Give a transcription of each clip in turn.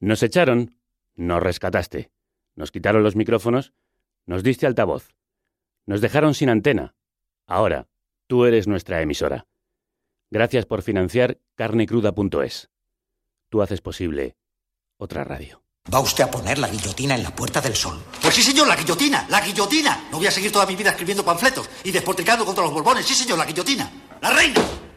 Nos echaron, nos rescataste. Nos quitaron los micrófonos, nos diste altavoz. Nos dejaron sin antena. Ahora, tú eres nuestra emisora. Gracias por financiar carnecruda.es. Tú haces posible otra radio. ¿Va usted a poner la guillotina en la Puerta del Sol? Pues sí, señor, la guillotina, la guillotina. No voy a seguir toda mi vida escribiendo panfletos y despotricando contra los borbones. Sí, señor, la guillotina. La reina.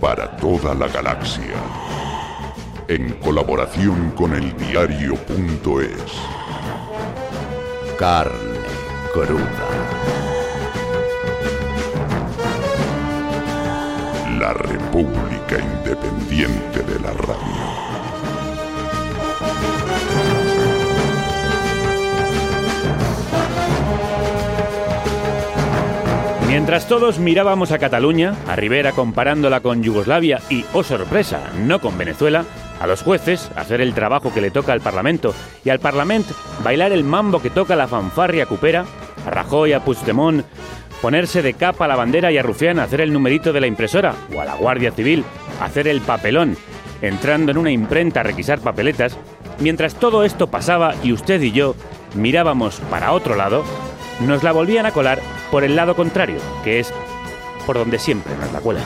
para toda la galaxia, en colaboración con el diario.es. Carne cruda. La República Independiente de la Radio. Mientras todos mirábamos a Cataluña, a Rivera comparándola con Yugoslavia y, oh sorpresa, no con Venezuela, a los jueces hacer el trabajo que le toca al Parlamento y al Parlamento bailar el mambo que toca la fanfarria cupera, a Rajoy, a Puigdemont, ponerse de capa la bandera y a Rufián hacer el numerito de la impresora o a la Guardia Civil hacer el papelón, entrando en una imprenta a requisar papeletas, mientras todo esto pasaba y usted y yo mirábamos para otro lado, nos la volvían a colar por el lado contrario, que es por donde siempre nos la cuelan.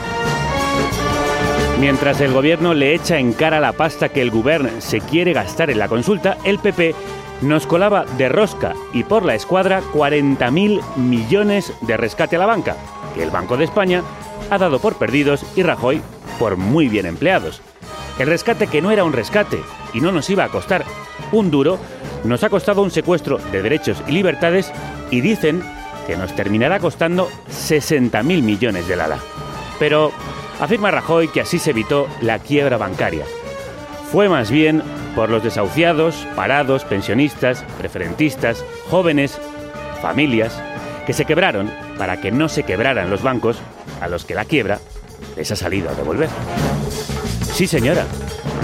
Mientras el gobierno le echa en cara la pasta que el gobierno se quiere gastar en la consulta, el PP nos colaba de rosca y por la escuadra 40.000 millones de rescate a la banca, que el Banco de España ha dado por perdidos y Rajoy por muy bien empleados. El rescate que no era un rescate y no nos iba a costar un duro, nos ha costado un secuestro de derechos y libertades y dicen que nos terminará costando 60.000 millones de lala. Pero afirma Rajoy que así se evitó la quiebra bancaria. Fue más bien por los desahuciados, parados, pensionistas, preferentistas, jóvenes, familias, que se quebraron para que no se quebraran los bancos a los que la quiebra les ha salido a devolver. Sí, señora.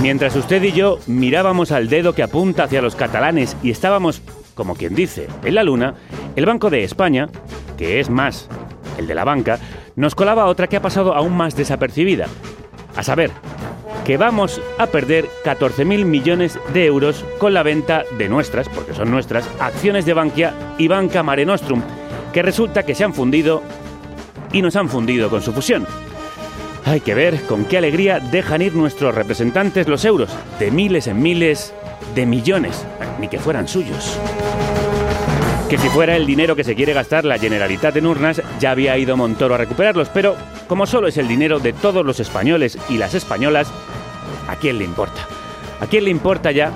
Mientras usted y yo mirábamos al dedo que apunta hacia los catalanes y estábamos, como quien dice, en la luna, el Banco de España, que es más el de la banca, nos colaba otra que ha pasado aún más desapercibida. A saber, que vamos a perder 14.000 millones de euros con la venta de nuestras, porque son nuestras, acciones de Bankia y Banca Mare Nostrum, que resulta que se han fundido y nos han fundido con su fusión. Hay que ver con qué alegría dejan ir nuestros representantes los euros, de miles en miles de millones, ni que fueran suyos. Que si fuera el dinero que se quiere gastar la Generalitat en urnas, ya había ido Montoro a recuperarlos, pero como solo es el dinero de todos los españoles y las españolas, ¿a quién le importa? ¿A quién le importa ya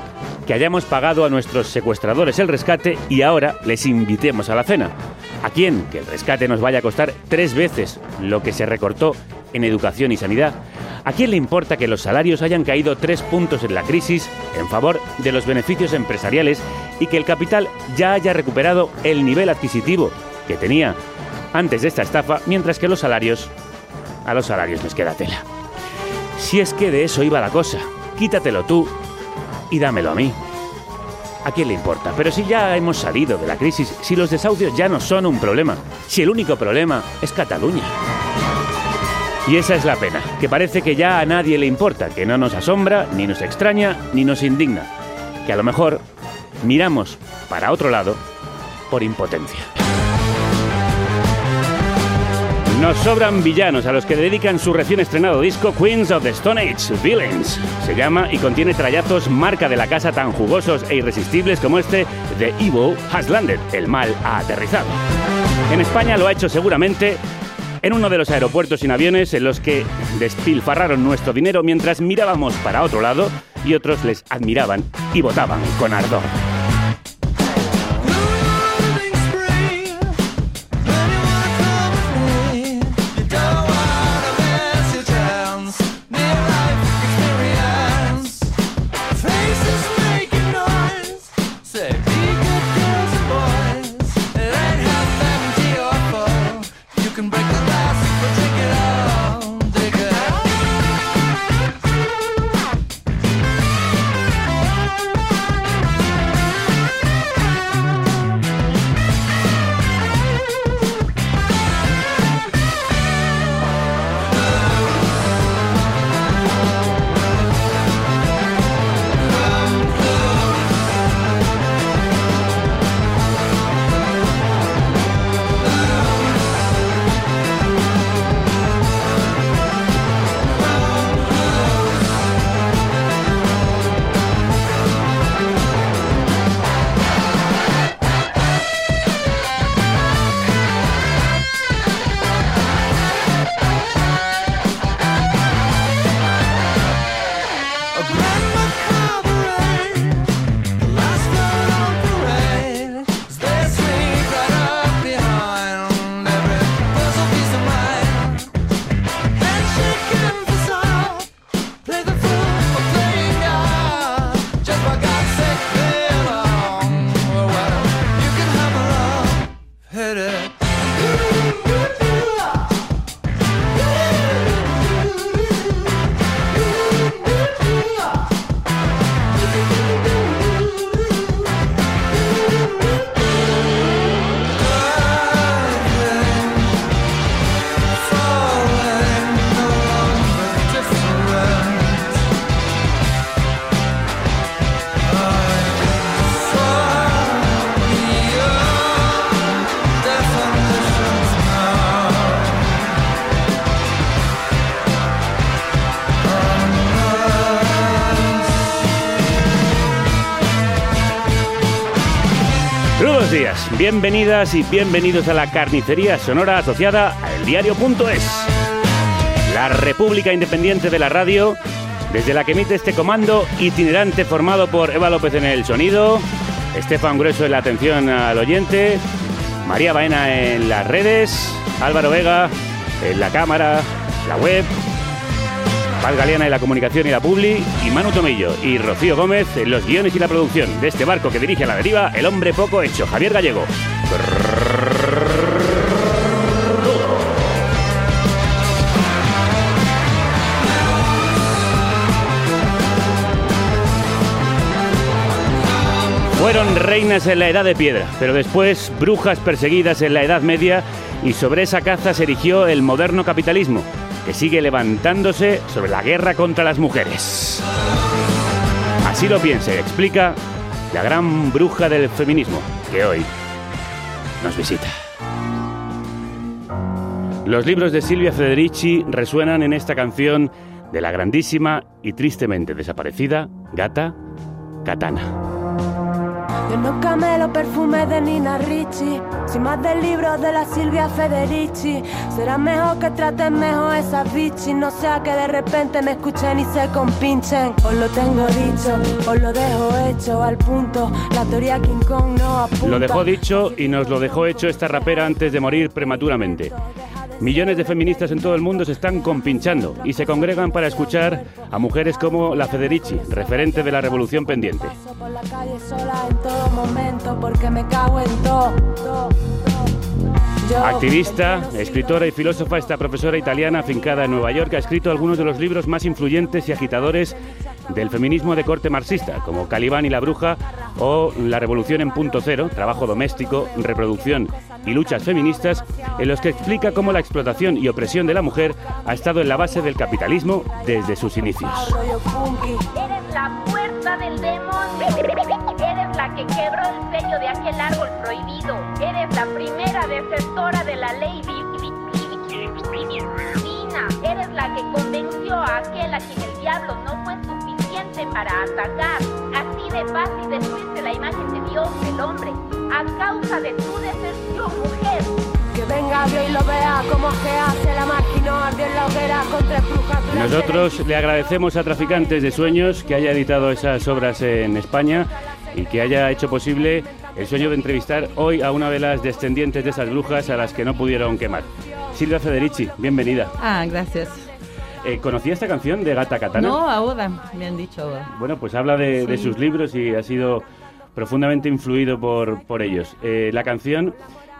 que hayamos pagado a nuestros secuestradores el rescate y ahora les invitemos a la cena? ¿A quién que el rescate nos vaya a costar tres veces lo que se recortó en educación y sanidad? ¿A quién le importa que los salarios hayan caído tres puntos en la crisis en favor de los beneficios empresariales y que el capital ya haya recuperado el nivel adquisitivo que tenía antes de esta estafa, mientras que los salarios, a los salarios les queda tela? Si es que de eso iba la cosa, quítatelo tú y dámelo a mí. ¿A quién le importa? Pero si ya hemos salido de la crisis, si los desahucios ya no son un problema, si el único problema es Cataluña. Y esa es la pena, que parece que ya a nadie le importa, que no nos asombra, ni nos extraña, ni nos indigna. Que a lo mejor miramos para otro lado por impotencia. Nos sobran villanos a los que dedican su recién estrenado disco Queens of the Stone Age, Villains. Se llama y contiene trayazos marca de la casa tan jugosos e irresistibles como este The Evil Has Landed, el mal ha aterrizado. En España lo ha hecho seguramente en uno de los aeropuertos sin aviones en los que despilfarraron nuestro dinero mientras mirábamos para otro lado y otros les admiraban y votaban con ardor. Bienvenidas y bienvenidos a la carnicería sonora asociada a eldiario.es. La República Independiente de la Radio, desde la que emite este comando itinerante formado por Eva López en el sonido, Estefan Grueso en la atención al oyente, María Baena en las redes, Álvaro Vega en la cámara, la web, Paz Galeana en la comunicación y la publi, y Manu Tomillo y Rocío Gómez en los guiones y la producción de este barco que dirige a la deriva el hombre poco hecho, Javier Gallego. Fueron reinas en la Edad de Piedra, pero después brujas perseguidas en la Edad Media y sobre esa caza se erigió el moderno capitalismo, que sigue levantándose sobre la guerra contra las mujeres. Así lo piensa y explica la gran bruja del feminismo, que hoy nos visita. Los libros de Silvia Federici resuenan en esta canción de la grandísima y tristemente desaparecida gata Katana. Yo no camelo perfume de Nina Ricci, sin más del libro de la Silvia Federici. Será mejor que traten mejor esas bichis, no sea que de repente me escuchen y se compinchen. Os lo tengo dicho, os lo dejo hecho al punto. La teoría King Kong no apunta. Lo dejó dicho y nos lo dejó hecho esta rapera antes de morir prematuramente. Millones de feministas en todo el mundo se están compinchando y se congregan para escuchar a mujeres como la Federici, referente de la revolución pendiente. Activista, escritora y filósofa, esta profesora italiana afincada en Nueva York ha escrito algunos de los libros más influyentes y agitadores del feminismo de corte marxista, como Calibán y la bruja o La revolución en punto cero, trabajo doméstico, reproducción y luchas feministas, en los que explica cómo la explotación y opresión de la mujer ha estado en la base del capitalismo desde sus inicios. Del demonio. Eres la que quebró el sello de aquel árbol prohibido. Eres la primera desertora de la ley di- di- di- divina. Eres la que convenció a aquel a quien el diablo no fue suficiente para atacar. Así de fácil destruirse la imagen de Dios, del hombre, a causa de tu deserción, mujer. Que venga Dios y lo vea como que hace la máquina ardió en la hoguera con tres brujas. Nosotros le agradecemos a Traficantes de Sueños que haya editado esas obras en España y que haya hecho posible el sueño de entrevistar hoy a una de las descendientes de esas brujas a las que no pudieron quemar. Silvia Federici, bienvenida. Ah, gracias. Eh, ¿Conocía esta canción de Gata Katana? No, ahora, me han dicho ahora. Bueno, pues habla de, de sus libros y ha sido profundamente influido por, por ellos. Eh, la canción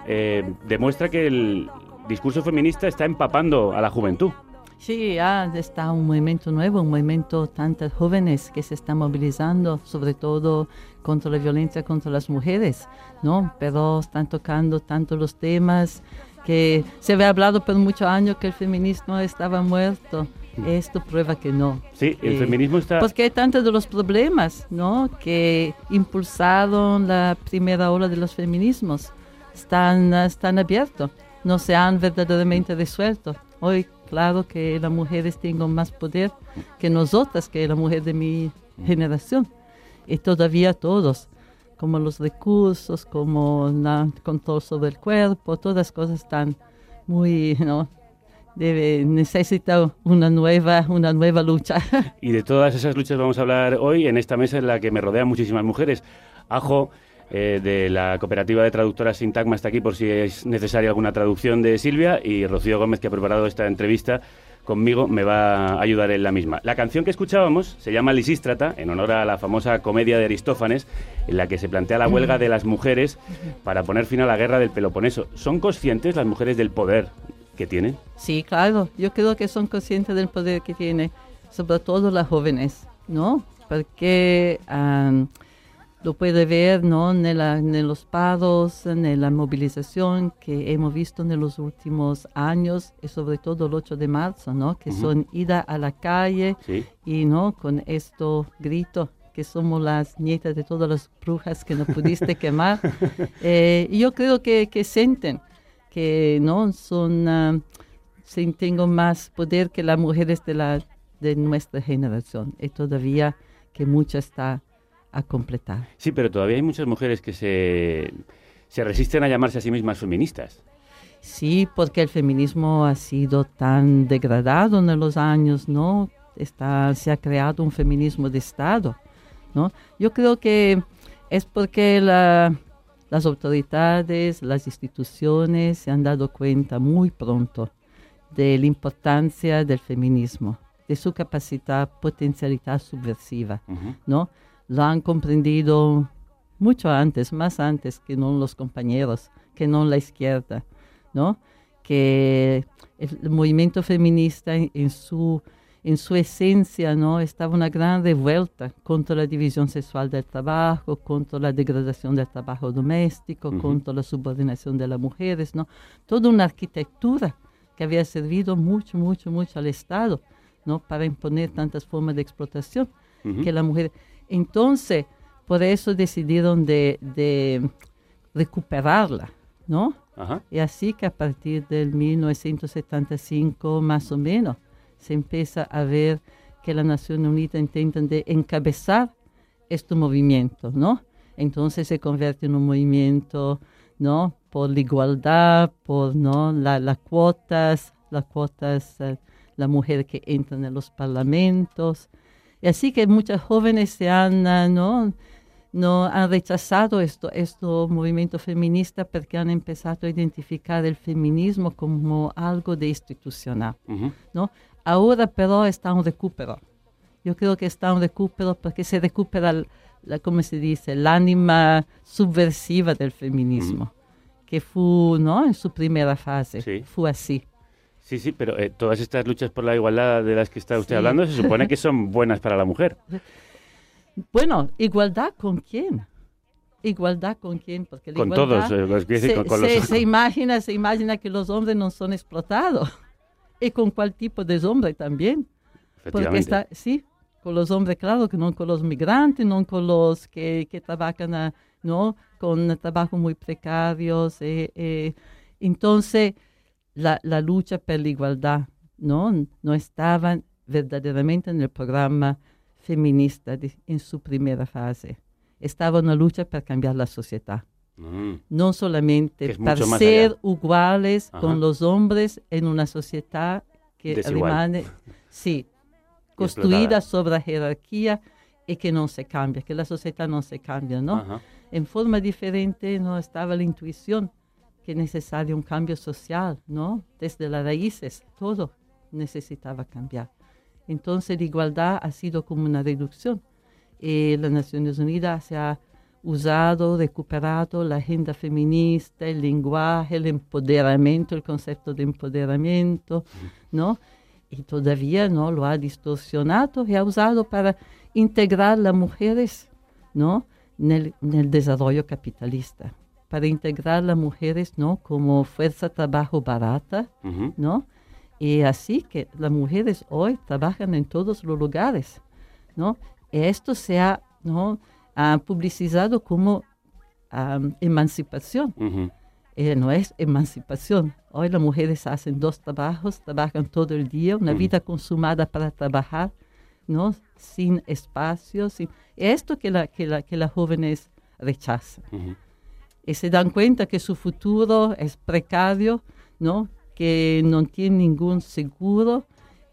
eh, demuestra que el discurso feminista está empapando a la juventud. Sí, ya está un movimiento nuevo, un movimiento tantos jóvenes que se están movilizando, sobre todo contra la violencia contra las mujeres, ¿no? Pero están tocando tanto los temas que se había hablado por muchos años que el feminismo estaba muerto. Esto prueba que no. Sí, el Eh, feminismo está... Porque hay tantos de los problemas, ¿no? Que impulsaron la primera ola de los feminismos. Están, están abiertos, no se han verdaderamente resuelto. Hoy, claro que las mujeres tienen más poder que nosotras, que la mujer de mi generación. Y todavía todos, como los recursos, como el control sobre el cuerpo, todas cosas están muy, ¿no? Debe, necesita una nueva, una nueva lucha. Y de todas esas luchas vamos a hablar hoy en esta mesa en la que me rodean muchísimas mujeres. Ajo, eh, de la cooperativa de traductoras Sintagma, está aquí por si es necesaria alguna traducción de Silvia. Y Rocío Gómez, que ha preparado esta entrevista conmigo, me va a ayudar en la misma. La canción que escuchábamos se llama Lisístrata, en honor a la famosa comedia de Aristófanes, en la que se plantea la huelga de las mujeres para poner fin a la guerra del Peloponeso. ¿Son conscientes las mujeres del poder que tienen? Sí, claro. Yo creo que son conscientes del poder que tiene, sobre todo las jóvenes, ¿no? Porque lo puede ver, ¿no? En, la- en los paros, en la movilización que hemos visto en los últimos años, y sobre todo el 8 de marzo, ¿no? Que son ida a la calle Sí. y, ¿no? Con esto grito que somos las nietas de todas las brujas que no pudiste quemar. Eh, y yo creo que, que sienten que no son sí, tengo más poder que las mujeres de la de nuestra generación y todavía que mucha está a completar. Sí, pero todavía hay muchas mujeres que se, se resisten a llamarse a sí mismas feministas. Sí, porque el feminismo ha sido tan degradado en los años, ¿no? Está, se ha creado un feminismo de Estado, ¿no? Yo creo que es porque las autoridades, las instituciones se han dado cuenta muy pronto de la importancia del feminismo, de su capacidad, potencialidad subversiva, ¿no? Lo han comprendido mucho antes, más antes que no los compañeros, que no la izquierda, ¿no? Que el, movimiento feminista en, su en su esencia, ¿no? Estaba una gran revuelta contra la división sexual del trabajo, contra la degradación del trabajo doméstico, contra la subordinación de las mujeres, ¿no? Toda una arquitectura que había servido mucho, mucho, mucho al Estado, ¿no? Para imponer tantas formas de explotación que la mujer. Entonces, por eso decidieron de, de recuperarla, ¿no? Y así que a partir del 1975, más o menos, se empieza a ver que la Nación Unida intentan de encabezar este movimiento, ¿no? Entonces se convierte en un movimiento, ¿no? Por la igualdad, por, ¿no? Las cuotas, las cuotas, eh, la mujer que entra en los parlamentos. Y así que muchas jóvenes se han, ah, ¿no? no han rechazado esto, esto movimiento feminista porque han empezado a identificar el feminismo como algo de institucional, ¿no? Ahora pero está un recupero. Yo creo que está un recupero porque se recupera, la, ¿cómo se dice?, el ánima subversiva del feminismo, que fue, ¿no?, en su primera fase, fue así. Sí, sí, pero eh, todas estas luchas por la igualdad de las que está usted hablando se supone que son buenas para la mujer. Bueno, igualdad con quién? Igualdad con quién? Porque con todos, eh, con, se, se, imagina, se imagina que los hombres no son explotados. ¿Y con cuál tipo de hombre también? Porque está, sí, con los hombres, claro, que no con los migrantes, no con los que, que trabajan ¿no? con trabajo muy precarios. Eh, eh. Entonces, la, la, lucha por la igualdad no, no estaba verdaderamente en el programa feminista en su primera fase. Estaba una lucha para cambiar la sociedad. Mm. No solamente para ser iguales con los hombres en una sociedad que remane, sí, construida sobre la jerarquía y que no se cambia, que la sociedad no se cambia, ¿no? En forma diferente no estaba la intuición que necesario un cambio social, ¿no? Desde las raíces, todo necesitaba cambiar. Entonces la igualdad ha sido como una reducción. Y las Naciones Unidas se ha usado, recuperado la agenda feminista, el lenguaje, el empoderamiento, el concepto de empoderamiento, ¿no? Y todavía no lo ha distorsionado y ha usado para integrar las mujeres, ¿no? En el, desarrollo capitalista, para integrar las mujeres, ¿no? Como fuerza de trabajo barata, ¿no? Y así que las mujeres hoy trabajan en todos los lugares, ¿no? Esto se ha, ¿no? publicizado como emancipación. Eh, no es emancipación. Hoy las mujeres hacen dos trabajos, trabajan todo el día, una vida consumada para trabajar, ¿no? Sin espacio, sin... Esto que, la, que, la, que las jóvenes rechazan. Y se dan cuenta que su futuro es precario, ¿no? que no tiene ningún seguro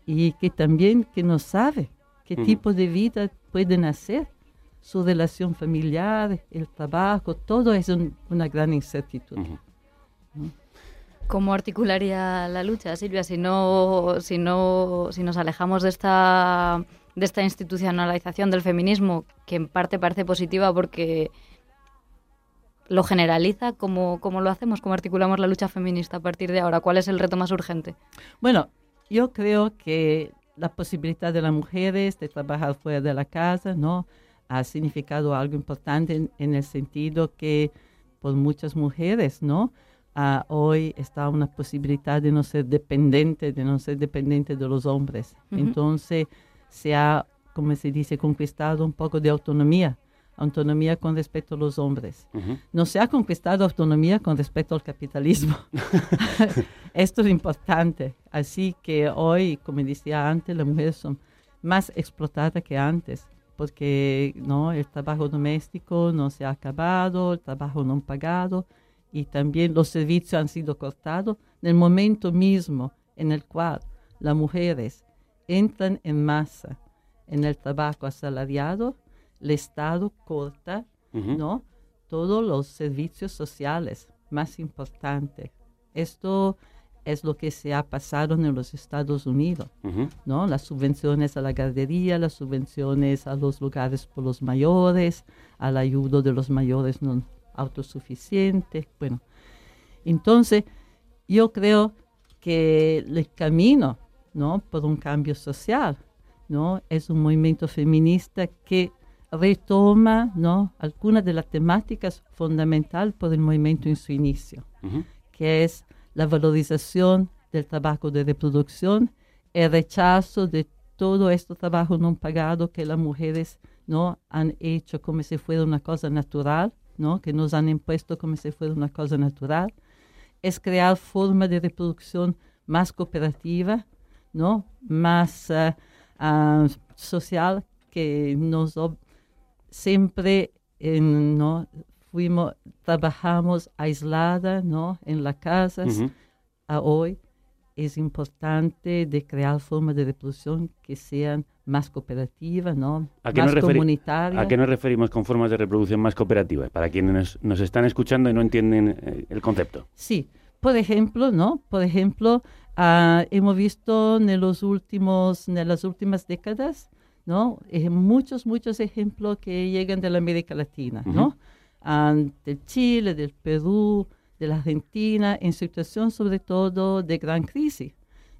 y que también que no sabe qué tipo de vida pueden hacer. Su relación familiar, el trabajo, todo es una gran incertidumbre. ¿Cómo articularía la lucha, Silvia, si no, si no, si nos alejamos de esta de esta institucionalización del feminismo, que en parte parece positiva porque lo generaliza? ¿Cómo, ¿Cómo, lo hacemos? ¿Cómo articulamos la lucha feminista a partir de ahora? ¿Cuál es el reto más urgente? Bueno, yo creo que la posibilidad de las mujeres de trabajar fuera de la casa, ¿no? Ha significado algo importante en, el sentido que por muchas mujeres, ¿no? Ah, hoy está una posibilidad de no ser dependiente, de no ser dependiente de los hombres. Entonces se ha, como se dice, conquistado un poco de autonomía autonomía con respecto a los hombres. No se ha conquistado autonomía con respecto al capitalismo. Esto es importante. Así que hoy, como decía antes, las mujeres son más explotadas que antes, porque ¿no? el trabajo doméstico no se ha acabado, el trabajo no pagado, y también los servicios han sido cortados en el momento mismo en el cual las mujeres entran en masa en el trabajo asalariado, el Estado corta ¿no? todos los servicios sociales más importantes. Esto es lo que se ha pasado en los Estados Unidos, ¿no? Las subvenciones a la guardería, las subvenciones a los lugares por los mayores, al ayudo de los mayores no autosuficientes, bueno. Entonces, yo creo que el camino, ¿no? Por un cambio social, ¿no? Es un movimiento feminista que retoma, ¿no? Algunas de las temáticas fundamentales por el movimiento en su inicio, que es la valorización del trabajo de reproducción, el rechazo de todo este trabajo no pagado que las mujeres no han hecho como si fuera una cosa natural, ¿no? que nos han impuesto como si fuera una cosa natural, es crear formas de reproducción más cooperativa, ¿no? más uh, uh, social, que nos siempre en, ¿no? fuimos, trabajamos aislada, ¿no? En las casas. A hoy es importante de crear formas de reproducción que sean más cooperativas, ¿no? ¿A qué más nos comunitarias. ¿A qué nos referimos con formas de reproducción más cooperativas? Para quienes nos, nos están escuchando y no entienden eh, el concepto. Sí, por ejemplo, ¿no? Por ejemplo, uh, hemos visto en los últimos, en las últimas décadas, ¿no? Eh, muchos, muchos ejemplos que llegan de la América Latina, uh -huh. ¿no? del Chile, del Perú, de la Argentina, en situación sobre todo de gran crisis,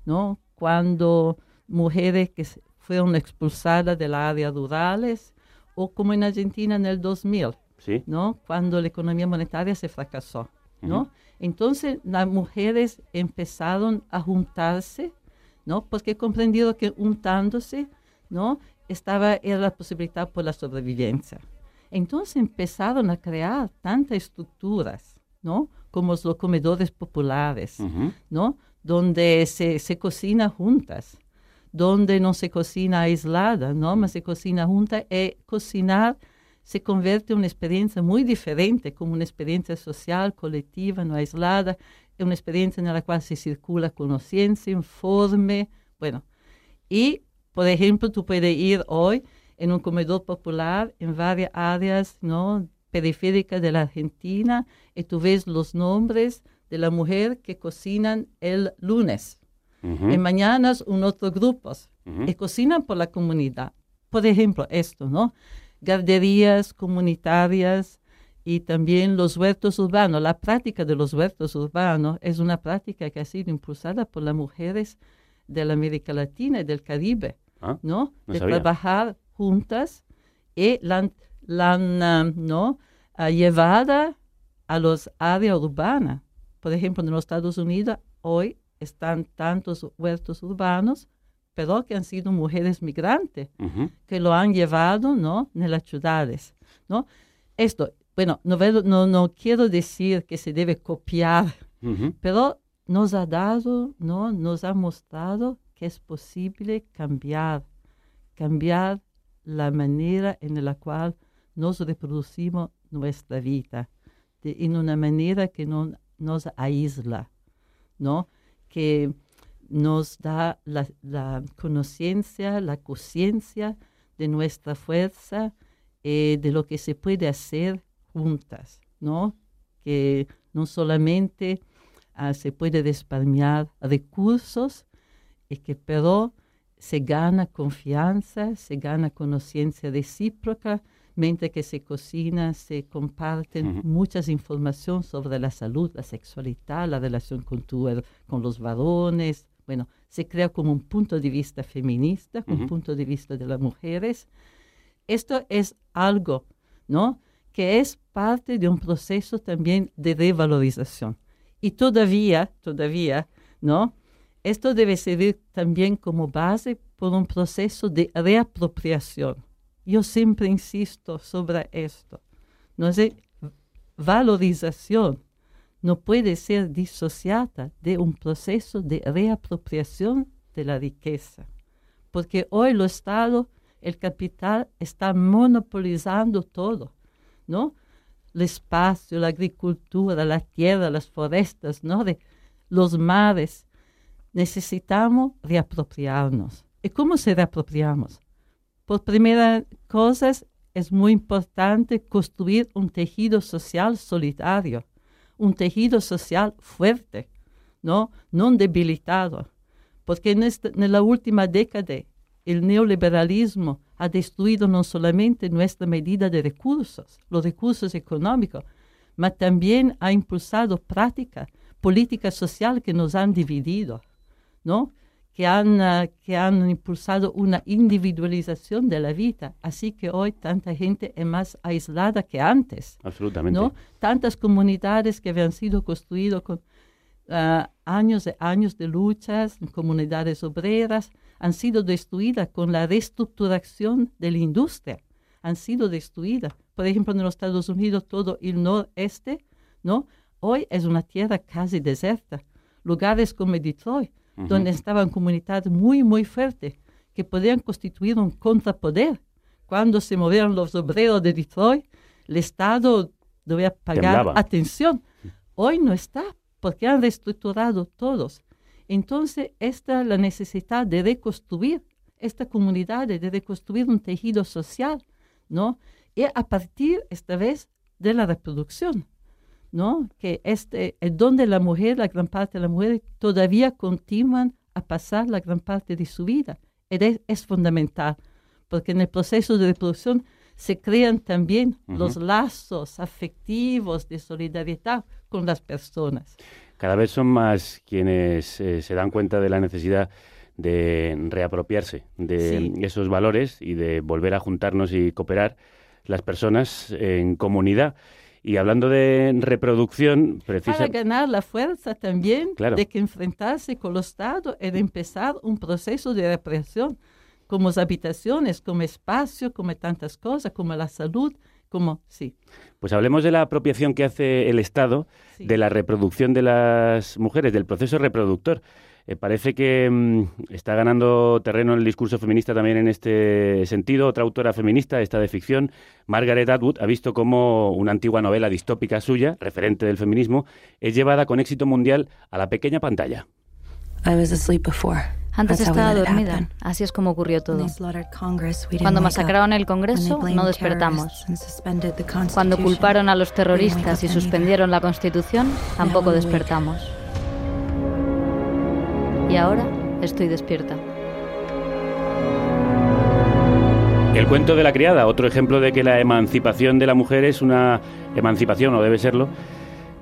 ¿no? Cuando mujeres que fueron expulsadas de las áreas rurales, o como en Argentina en el 2000, ¿Sí? ¿no? Cuando la economía monetaria se fracasó, ¿no? Entonces las mujeres empezaron a juntarse, ¿no? Porque comprendido que juntándose, ¿no? Estaba era la posibilidad por la sobrevivencia. Entonces empezaron a crear tantas estructuras, ¿no? Como los comedores populares. ¿no? Donde se, se cocina juntas, donde no se cocina aislada, ¿no? Mas se cocina junta y cocinar se convierte en una experiencia muy diferente, como una experiencia social, colectiva, no aislada, es una experiencia en la cual se circula conciencia, informe, bueno. Y, por ejemplo, tú puedes ir hoy en un comedor popular en varias áreas ¿no? periféricas de la Argentina y tú ves los nombres de la mujer que cocinan el lunes. Ujú. Y mañana un otro grupo y cocinan por la comunidad. Por ejemplo, esto, ¿no? Garderías comunitarias y también los huertos urbanos. La práctica de los huertos urbanos es una práctica que ha sido impulsada por las mujeres de la América Latina y del Caribe, Ah, ¿no? no de sabía. trabajar juntas y la, han- la ah, ¿no? ah, llevada a las áreas urbanas. Por ejemplo, en los Estados Unidos hoy están tantos huertos urbanos, pero que han sido mujeres migrantes que lo han llevado, ¿no? En las ciudades, ¿no? Esto, bueno, no, veo- no, no quiero decir que se debe copiar, pero nos ha dado, ¿no? Nos ha mostrado que es posible cambiar, cambiar la manera en la cual nos reproducimos nuestra vida, de- en una manera que no nos aísla, ¿no? Que nos da la, conciencia, la conciencia de nuestra fuerza, eh, de lo que se puede hacer juntas, ¿no? Que no solamente ah, se puede despalmear recursos, y que pero se gana confianza, se gana conciencia recíproca, mientras que se cocina, se comparten Ujú. muchas informaciones sobre la salud, la sexualidad, la relación con, tu, con los varones. Bueno, se crea como un punto de vista feminista, un Ujú. punto de vista de las mujeres. Esto es algo, ¿no? Que es parte de un proceso también de revalorización. Y todavía, todavía, ¿no? Esto debe servir también como base por un proceso de reapropiación. Yo siempre insisto sobre esto. No sé, valorización no puede ser disociada de un proceso de reapropiación de la riqueza. Porque hoy el Estado, el capital, está monopolizando todo, ¿no? el espacio, la agricultura, la tierra, las forestas, ¿no? Los mares. Necesitamos reapropiarnos. ¿Y cómo se reapropiamos? Por primera cosa, es muy importante construir un tejido social solidario, un tejido social fuerte, ¿no? No debilitado. Porque en, esta, en la última década el neoliberalismo ha destruido no solamente nuestra medida de recursos, los recursos económicos, mas también ha impulsado prácticas, políticas sociales que nos han dividido, ¿no? que han, uh, que han impulsado una individualización de la vida. Así que hoy tanta gente es más aislada que antes. Absolutamente. ¿no? Tantas comunidades que habían sido construidas con uh, años y años de luchas, comunidades obreras, han sido destruidas con la reestructuración de la industria. Han sido destruidas. Por ejemplo, en los Estados Unidos, todo el noreste, ¿no? Hoy es una tierra casi deserta. Lugares como Detroit, uh -huh. donde estaban comunidades muy, muy fuertes, que podían constituir un contrapoder. Cuando se movieron los obreros de Detroit, el Estado debía pagar Temblaba. atención. Hoy no está, porque han reestructurado todos. Entonces, esta la necesidad de reconstruir esta comunidad, de reconstruir un tejido social, ¿no? Y a partir, esta vez, de la reproducción, ¿no? Que este, es donde la mujer, la gran parte de la mujer, todavía continúan a pasar la gran parte de su vida. Es, es fundamental, porque en el proceso de reproducción se crean también uh -huh. los lazos afectivos de solidaridad con las personas. Cada vez son más quienes eh, se dan cuenta de la necesidad de reapropiarse de sí. esos valores y de volver a juntarnos y cooperar las personas en comunidad. Y hablando de reproducción, precisa... Para ganar la fuerza también claro. de que enfrentarse con los Estados es empezar un proceso de represión, como las habitaciones, como espacio, como tantas cosas, como la salud, como sí. Pues hablemos de la apropiación que hace el Estado sí. de la reproducción de las mujeres, del proceso reproductor. Eh, parece que mmm, está ganando terreno el discurso feminista también en este sentido. Otra autora feminista, esta de ficción, Margaret Atwood, ha visto cómo una antigua novela distópica suya, referente del feminismo, es llevada con éxito mundial a la pequeña pantalla. I was asleep before. Antes estaba dormida, así es como ocurrió todo. Cuando masacraron el Congreso, no despertamos. Cuando culparon a los terroristas y suspendieron la Constitución, tampoco despertamos. Y ahora estoy despierta. El cuento de la criada, otro ejemplo de que la emancipación de la mujer es una emancipación, o debe serlo,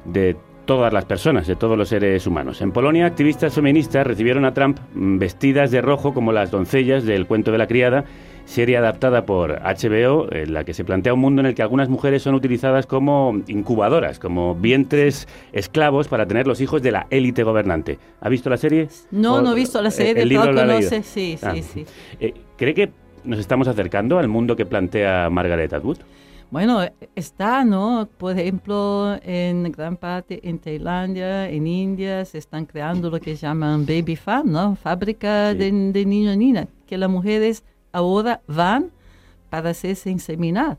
de todas las personas, de todos los seres humanos. En Polonia, activistas feministas recibieron a Trump vestidas de rojo como las doncellas del cuento de la criada, serie adaptada por HBO, en la que se plantea un mundo en el que algunas mujeres son utilizadas como incubadoras, como vientres esclavos para tener los hijos de la élite gobernante. ¿Ha visto la serie? No, ¿O no he visto la serie, el libro pero lo conoce, sí, sí, Ah. sí. Eh, ¿Cree que nos estamos acercando al mundo que plantea Margaret Atwood? Bueno, está, ¿no? Por ejemplo, en gran parte en Tailandia, en India, se están creando lo que llaman baby farm, ¿no? Fábrica Sí. de, de niños y niñas, que las mujeres ahora van para hacerse inseminar,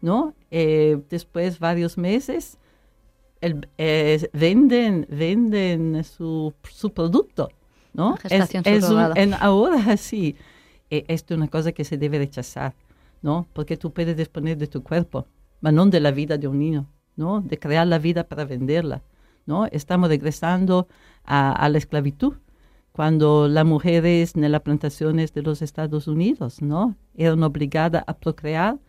¿no? Eh, después varios meses el- eh, venden, venden su, su producto, ¿no? Gestación es, es un- en ahora sí, eh, esto es una cosa que se debe rechazar, ¿no? Porque tú puedes disponer de tu cuerpo, pero no de la vida de un niño, ¿no? De crear la vida para venderla, ¿no? Estamos regresando a, a la esclavitud, cuando las mujeres en las plantaciones de los Estados Unidos, ¿no? Eran obligadas a procrear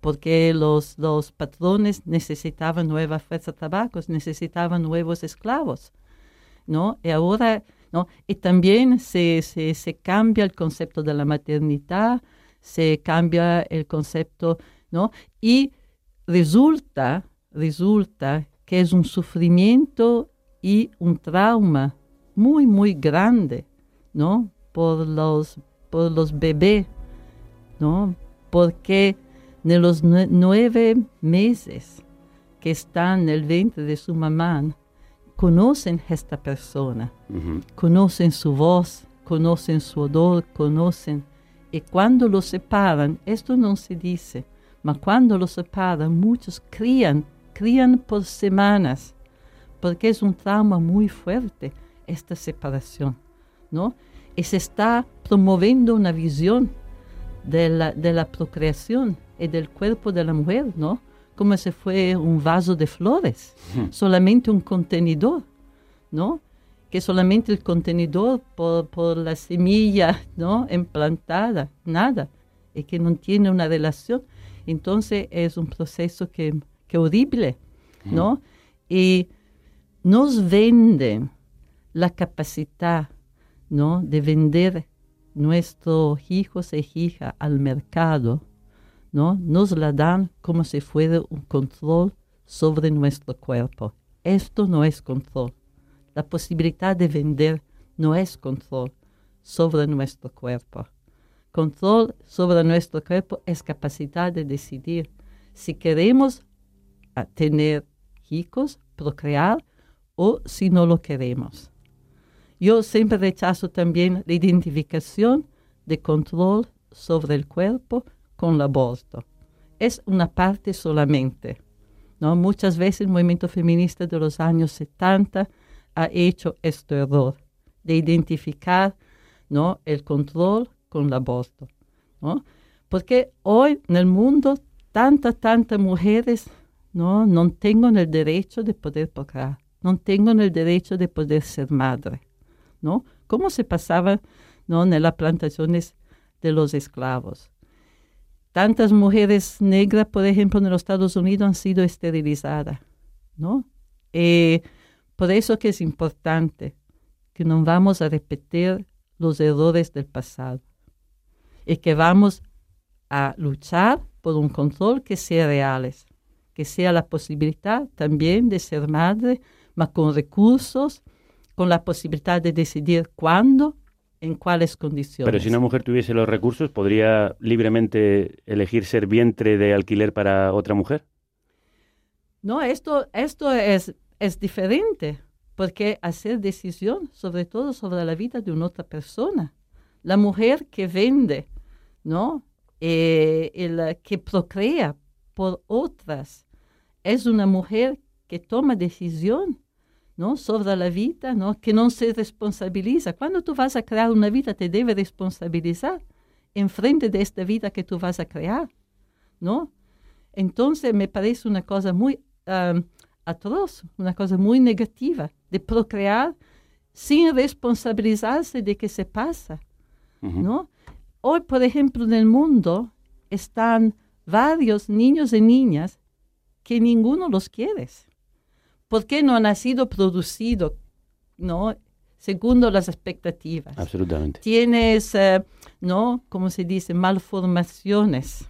porque los, patrones necesitaban nueva fuerza de trabajo, necesitaban nuevos esclavos, ¿no? Y ahora, ¿no? Y también se, se, se cambia el concepto de la maternidad, se cambia el concepto, ¿no? Y resulta, resulta que es un sufrimiento y un trauma muy, muy grande, ¿no? Por los, por los bebés, ¿no? Porque en los nue- nueve meses que están en el vientre de su mamá, conocen a esta persona, conocen su voz, conocen su odor, conocen. Y cuando los separan, esto no se dice, mas cuando los separan, muchos crían, crían por semanas, porque es un trauma muy fuerte esta separación, ¿no? Y se está promoviendo una visión de la, de la procreación y del cuerpo de la mujer, ¿no? Como si fue un vaso de flores, solamente un contenedor, ¿no? Que solamente el contenedor por, por la semilla, ¿no? Implantada, nada, y que no tiene una relación. Entonces es un proceso que, que horrible, ¿no? Y nos venden la capacidad, ¿no? De vender nuestros hijos e hijas al mercado, ¿no? Nos la dan como si fuera un control sobre nuestro cuerpo. Esto no es control. La posibilidad de vender no es control sobre nuestro cuerpo. Control sobre nuestro cuerpo es capacidad de decidir si queremos ah, tener hijos, procrear, o si no lo queremos. Yo siempre rechazo también la identificación de control sobre el cuerpo con el aborto. Es una parte solamente. ¿no? Muchas veces el movimiento feminista de los años 70 ha hecho este error de identificar ¿no? el control con el aborto. ¿no? Porque hoy en el mundo tantas, tantas mujeres no, no tienen el derecho de poder procrear, no tienen el derecho de poder ser madre. ¿No? ¿Cómo se pasaba ¿no? en las plantaciones de los esclavos? Tantas mujeres negras, por ejemplo, en los Estados Unidos han sido esterilizadas, ¿no? Eh, por eso que es importante que no vamos a repetir los errores del pasado y que vamos a luchar por un control que sea real, que sea la posibilidad también de ser madre, mas con recursos, con la posibilidad de decidir cuándo, en cuáles condiciones. Pero si una mujer tuviese los recursos, ¿podría libremente elegir ser vientre de alquiler para otra mujer? No, esto, esto es, es diferente, porque hacer decisión, sobre todo sobre la vida de una otra persona. La mujer que vende, ¿no? Eh, el, que procrea por otras, es una mujer que toma decisión ¿no? sobre la vida, ¿no? que no se responsabiliza. Cuando tú vas a crear una vida, te debe responsabilizar en frente de esta vida que tú vas a crear. ¿no? Entonces me parece una cosa muy um, atroz, una cosa muy negativa, de procrear sin responsabilizarse de qué se pasa. ¿no? Hoy, por ejemplo, en el mundo están varios niños y niñas que ninguno los quiere porque no ha sido producido, ¿no? Según las expectativas. Absolutamente. Tienes, eh, ¿no? Como se dice, malformaciones.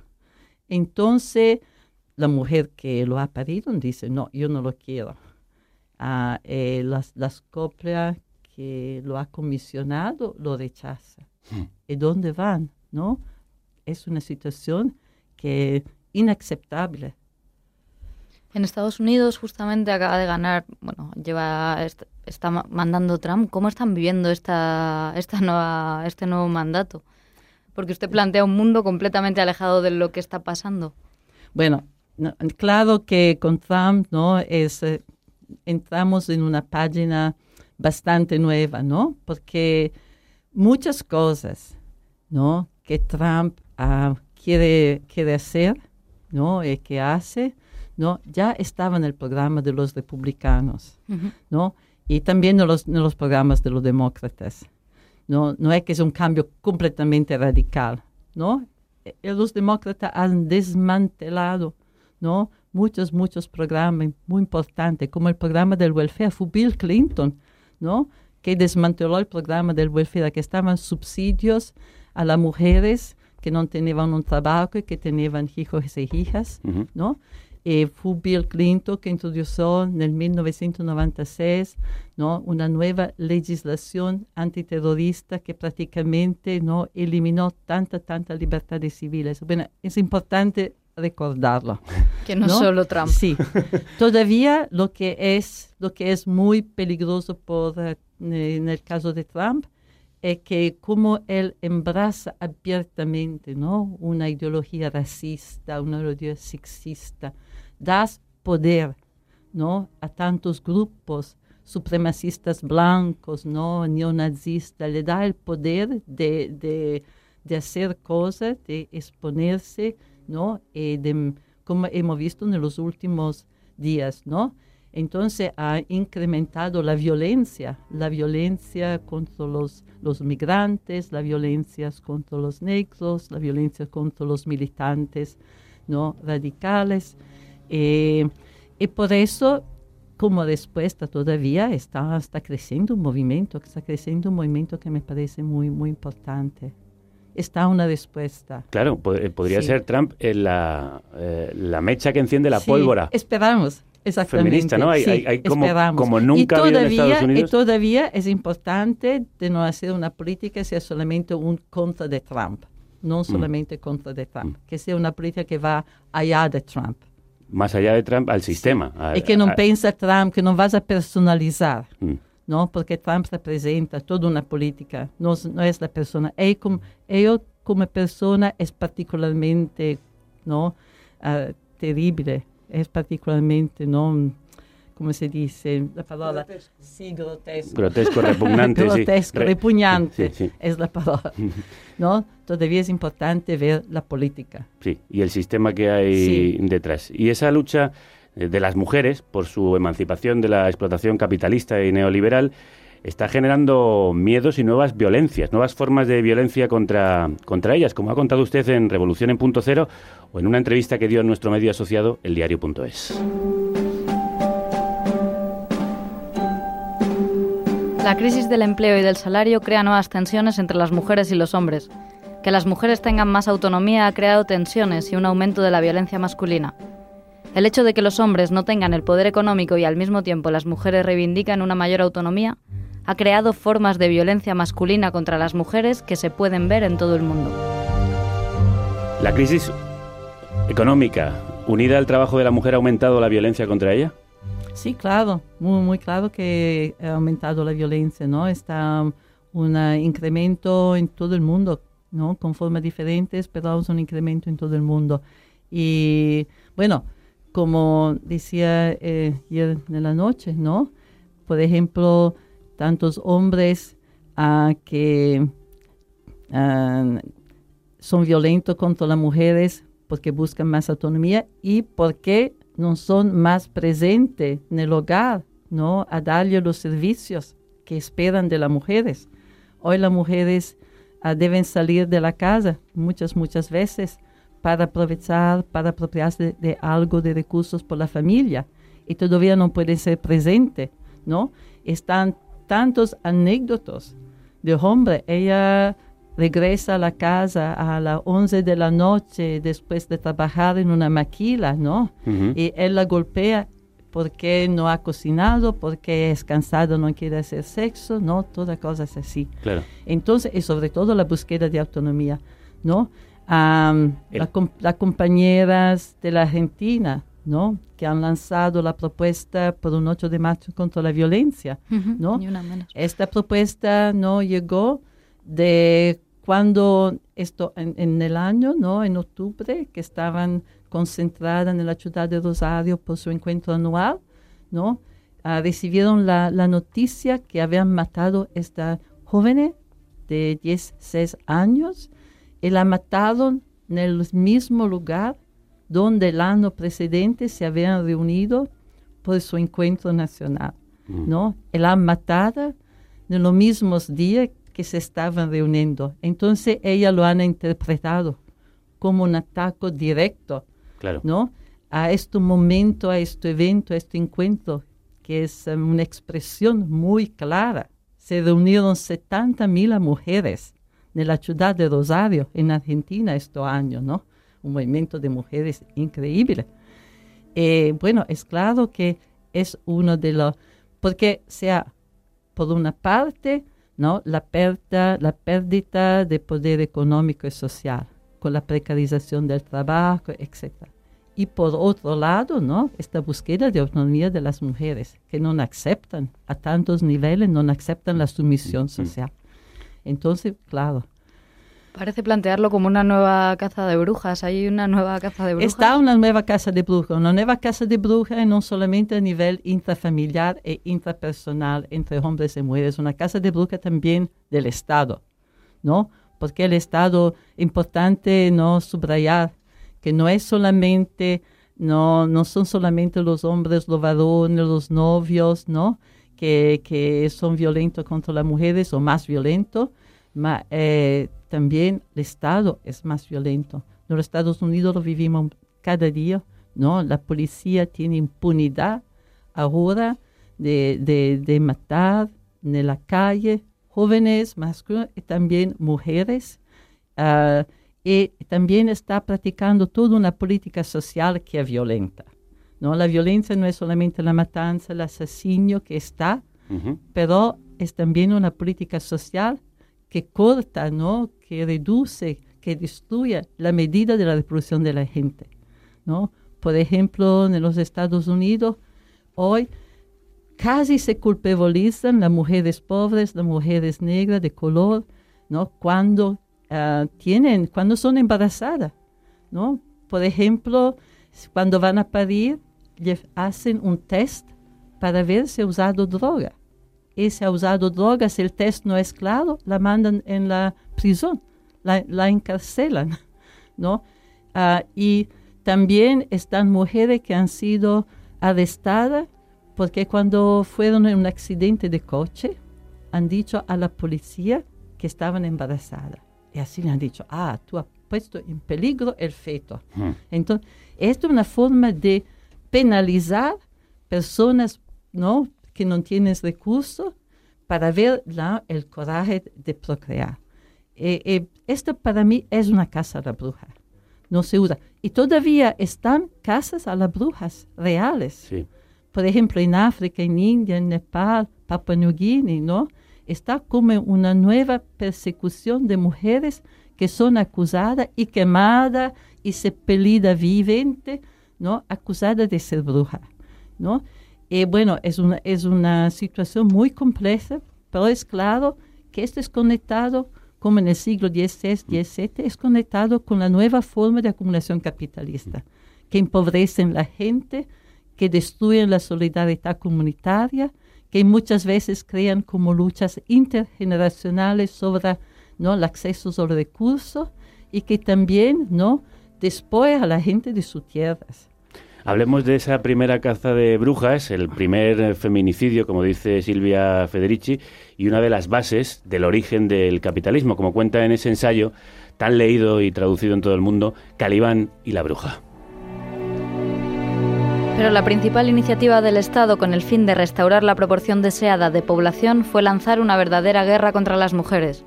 Entonces, la mujer que lo ha parido dice, no, yo no lo quiero. Ah, eh, las, las coplas que lo ha comisionado lo rechaza. Hmm. ¿Y dónde van? ¿No? Es una situación que es inaceptable en Estados Unidos justamente acaba de ganar, bueno, lleva está mandando Trump. ¿Cómo están viviendo esta, esta nueva, este nuevo mandato? Porque usted plantea un mundo completamente alejado de lo que está pasando. Bueno, claro que con Trump no es eh, entramos en una página bastante nueva, ¿no? Porque muchas cosas, ¿no? Que Trump ah, quiere quiere hacer, ¿no? Y que hace ¿no? ya estaba en el programa de los republicanos, ¿no? y también en los, en los programas de los demócratas. No, no es que es un cambio completamente radical. ¿no? E, e los demócratas han desmantelado ¿no? muchos, muchos programas muy importantes, como el programa del welfare. Fue Bill Clinton ¿no? que desmanteló el programa del welfare, que estaban subsidios a las mujeres que no tenían un trabajo y que tenían hijos y hijas, ¿no? Eh, fue Bill Clinton que introdujo en el 1996 ¿no? una nueva legislación antiterrorista que prácticamente ¿no? eliminó tanta, tanta libertades civiles. Bueno, es importante recordarlo. Que no, solo Trump. Sí. Todavía lo que es, lo que es muy peligroso por, eh, en el caso de Trump es que como él embraza abiertamente ¿no? una ideología racista, una ideología sexista, das poder, ¿no? A tantos grupos supremacistas blancos, ¿no? Neonazistas, le da el poder de, de, de hacer cosas, de exponerse, ¿no? De, como hemos visto en los últimos días, ¿no? Entonces ha incrementado la violencia, la violencia contra los, los migrantes, la violencia contra los negros, la violencia contra los militantes ¿no? radicales. Eh, y por eso, como respuesta todavía, está, está creciendo un movimiento, está creciendo un movimiento que me parece muy, muy importante. Está una respuesta. Claro, pod- podría Sí. ser Trump eh, la, eh, la mecha que enciende la Sí, pólvora. Esperamos. Exactamente. Feminista, ¿no? Hay- sí, hay- hay como- esperamos. como nunca y ha habido en todavía, Estados Unidos. Y todavía es importante de no hacer una política que sea solamente un contra de Trump, Mm. no solamente contra de Trump, que sea una política que va allá de Trump. Más allá de Trump, al sistema. a- y que no a- pensa Trump, que no vas a personalizar, Mm. ¿no? Porque Trump representa toda una política, no, es- no es la persona. Él como, él como persona es particularmente, ¿no? Ah, terrible, es particularmente, ¿no? ¿Cómo se dice? La palabra. Sí, grotesco. Grotesco, repugnante, grotesco, Re- repugnante sí, sí. es la palabra, ¿no? Todavía es importante ver la política. Sí, y el sistema que hay Sí. detrás. Y esa lucha eh, de las mujeres por su emancipación de la explotación capitalista y neoliberal está generando miedos y nuevas violencias, nuevas formas de violencia contra, contra ellas, como ha contado usted en Revolución en Punto Cero o en una entrevista que dio en nuestro medio asociado, eldiario.es. La crisis del empleo y del salario crea nuevas tensiones entre las mujeres y los hombres. Que las mujeres tengan más autonomía ha creado tensiones y un aumento de la violencia masculina. El hecho de que los hombres no tengan el poder económico y al mismo tiempo las mujeres reivindican una mayor autonomía ha creado formas de violencia masculina contra las mujeres que se pueden ver en todo el mundo. ¿La crisis económica unida al trabajo de la mujer ha aumentado la violencia contra ella? Sí, claro, muy, muy claro que ha aumentado la violencia, ¿no? Está un incremento en todo el mundo, ¿no? Con formas diferentes, pero es un incremento en todo el mundo. Y bueno, como decía eh, ayer en la noche, ¿no? Por ejemplo, tantos hombres ah, que ah, son violentos contra las mujeres porque buscan más autonomía y porque no son más presentes en el hogar, ¿no? A darle los servicios que esperan de las mujeres. Hoy las mujeres ah, deben salir de la casa muchas, muchas veces para aprovechar, para apropiarse de, algo de recursos por la familia y todavía no pueden ser presentes, ¿no? Están tantos anécdotas de hombre, ella regresa a la casa a las 11 de la noche después de trabajar en una maquila, ¿no? Ujú. Y él la golpea porque no ha cocinado, porque es cansado, no quiere hacer sexo, ¿no? Todas cosas así. Claro. Entonces, y sobre todo la búsqueda de autonomía, ¿no? Am, El- la com- las compañeras de la Argentina, ¿no? Que han lanzado la propuesta por un 8 de marzo contra la violencia, ¿no? Ni una menos. Esta propuesta no llegó de cuando esto en, en el año, ¿no? En octubre, que estaban concentradas en la ciudad de Rosario por su encuentro anual, ¿no? Ah, recibieron la, la noticia que habían matado a esta joven de 16 años y la mataron en el mismo lugar donde el año precedente se habían reunido por su encuentro nacional, ¿no? Y la mataron en los mismos días que se estaban reuniendo. Entonces ella lo han interpretado como un ataque directo, Claro. ¿no? A este momento, a este evento, a este encuentro, que es um, una expresión muy clara. Se reunieron 70 mil mujeres en la ciudad de Rosario, en Argentina, este año, ¿no? Un movimiento de mujeres increíble. Eh, bueno, es claro que es uno de los, porque sea, por una parte, ¿no? La pérdida, la pérdida de poder económico y social, con la precarización del trabajo, etc. Y por otro lado, ¿no? Esta búsqueda de autonomía de las mujeres, que no aceptan a tantos niveles, no aceptan la sumisión social. Entonces, claro, Parece plantearlo como una nueva caza de brujas. Hay una nueva caza de brujas. Está una nueva casa de brujas, una nueva casa de brujas no solamente a nivel intrafamiliar e intrapersonal entre hombres y mujeres, una casa de brujas también del Estado, ¿no? Porque el Estado, importante no subrayar que no es solamente, no, no son solamente los hombres, los varones, los novios, ¿no? Que, que son violentos contra las mujeres o más violentos, ma, eh, también el Estado es más violento. En los Estados Unidos lo vivimos cada día, ¿no? La policía tiene impunidad ahora de, de, de matar en la calle jóvenes, masculinos y también mujeres. Uh, y también está practicando toda una política social que es violenta. ¿no? La violencia no es solamente la matanza, el asesino que está, uh -huh. pero es también una política social que corta, ¿no? que reduce, que destruye la medida de la reproducción de la gente. ¿no? Por ejemplo, en los Estados Unidos, hoy casi se culpabilizan las mujeres pobres, las mujeres negras de color, ¿no? cuando, uh, tienen, cuando son embarazadas. ¿no? Por ejemplo, cuando van a parir, hacen un test para ver si ha usado droga y si ha usado drogas, el test no es claro, la mandan en la prisión, la, la encarcelan, ¿no? Uh, y también están mujeres que han sido arrestadas porque cuando fueron en un accidente de coche, han dicho a la policía que estaban embarazadas. Y así le han dicho, ah, tú has puesto en peligro el feto. Hmm. Entonces, esto es una forma de penalizar personas, ¿no? Que no tienes recursos para ver la, el coraje de procrear. Eh, eh, esto para mí es una casa a la bruja, no se usa. Y todavía están casas a las brujas reales. Sí. Por ejemplo, en África, en India, en Nepal, Papua New Guinea, ¿no? Está como una nueva persecución de mujeres que son acusadas y quemadas y sepelidas vivente, ¿no? Acusadas de ser brujas, ¿no? Y bueno, es una, es una situación muy compleja, pero es claro que esto es conectado, como en el siglo XVI, XVII, es conectado con la nueva forma de acumulación capitalista, que empobrecen la gente, que destruyen la solidaridad comunitaria, que muchas veces crean como luchas intergeneracionales sobre ¿no? el acceso a los recursos y que también ¿no? despoja a la gente de sus tierras. Hablemos de esa primera caza de brujas, el primer feminicidio, como dice Silvia Federici, y una de las bases del origen del capitalismo, como cuenta en ese ensayo tan leído y traducido en todo el mundo, Calibán y la bruja. Pero la principal iniciativa del Estado con el fin de restaurar la proporción deseada de población fue lanzar una verdadera guerra contra las mujeres,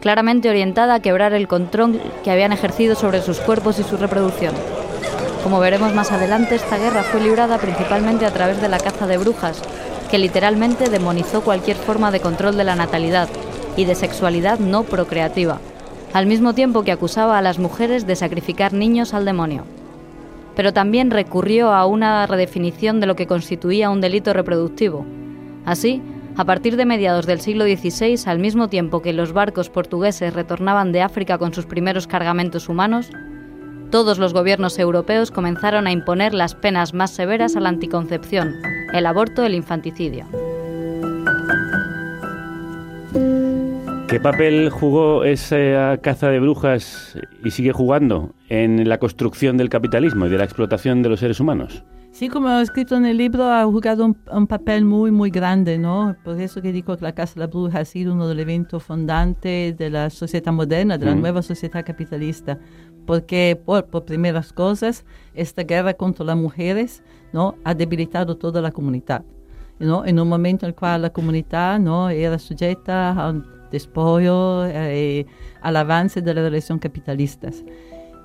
claramente orientada a quebrar el control que habían ejercido sobre sus cuerpos y su reproducción. Como veremos más adelante, esta guerra fue librada principalmente a través de la caza de brujas, que literalmente demonizó cualquier forma de control de la natalidad y de sexualidad no procreativa, al mismo tiempo que acusaba a las mujeres de sacrificar niños al demonio. Pero también recurrió a una redefinición de lo que constituía un delito reproductivo. Así, a partir de mediados del siglo XVI, al mismo tiempo que los barcos portugueses retornaban de África con sus primeros cargamentos humanos, todos los gobiernos europeos comenzaron a imponer las penas más severas a la anticoncepción, el aborto, el infanticidio. ¿Qué papel jugó esa caza de brujas y sigue jugando en la construcción del capitalismo y de la explotación de los seres humanos? Sí, como he escrito en el libro, ha jugado un, un, papel muy, muy grande, ¿no? Por eso que digo que la Casa de la Bruja ha sido uno de los eventos fundantes de la sociedad moderna, de la mm. nueva sociedad capitalista. Porque, por, por, primeras cosas, esta guerra contra las mujeres, ¿no? Ha debilitado toda la comunidad, ¿no? En un momento en el cual la comunidad, ¿no? Era sujeta a un despojo, eh, al avance de la relación capitalistas.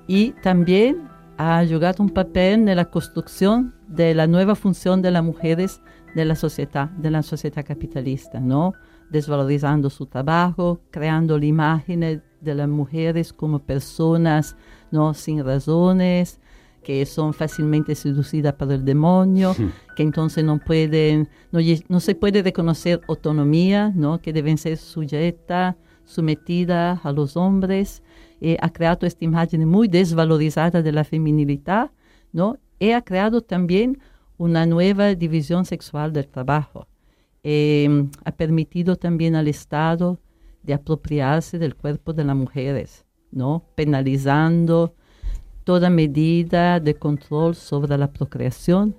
Y también ha jugado un papel en la construcción de la nueva función de las mujeres de la sociedad, de la sociedad capitalista, ¿no? Desvalorizando su trabajo, creando la imagen de las mujeres como personas, ¿no? Sin razones, que son fácilmente seducidas por el demonio, que entonces no pueden, no, no, se puede reconocer autonomía, ¿no? Que deben ser sujetas sometida a los hombres, eh, ha creado esta imagen muy desvalorizada de la feminilidad, ¿no? Y ha creado también una nueva división sexual del trabajo. Eh, ha permitido también al Estado de apropiarse del cuerpo de las mujeres, ¿no? penalizando toda medida de control sobre la procreación,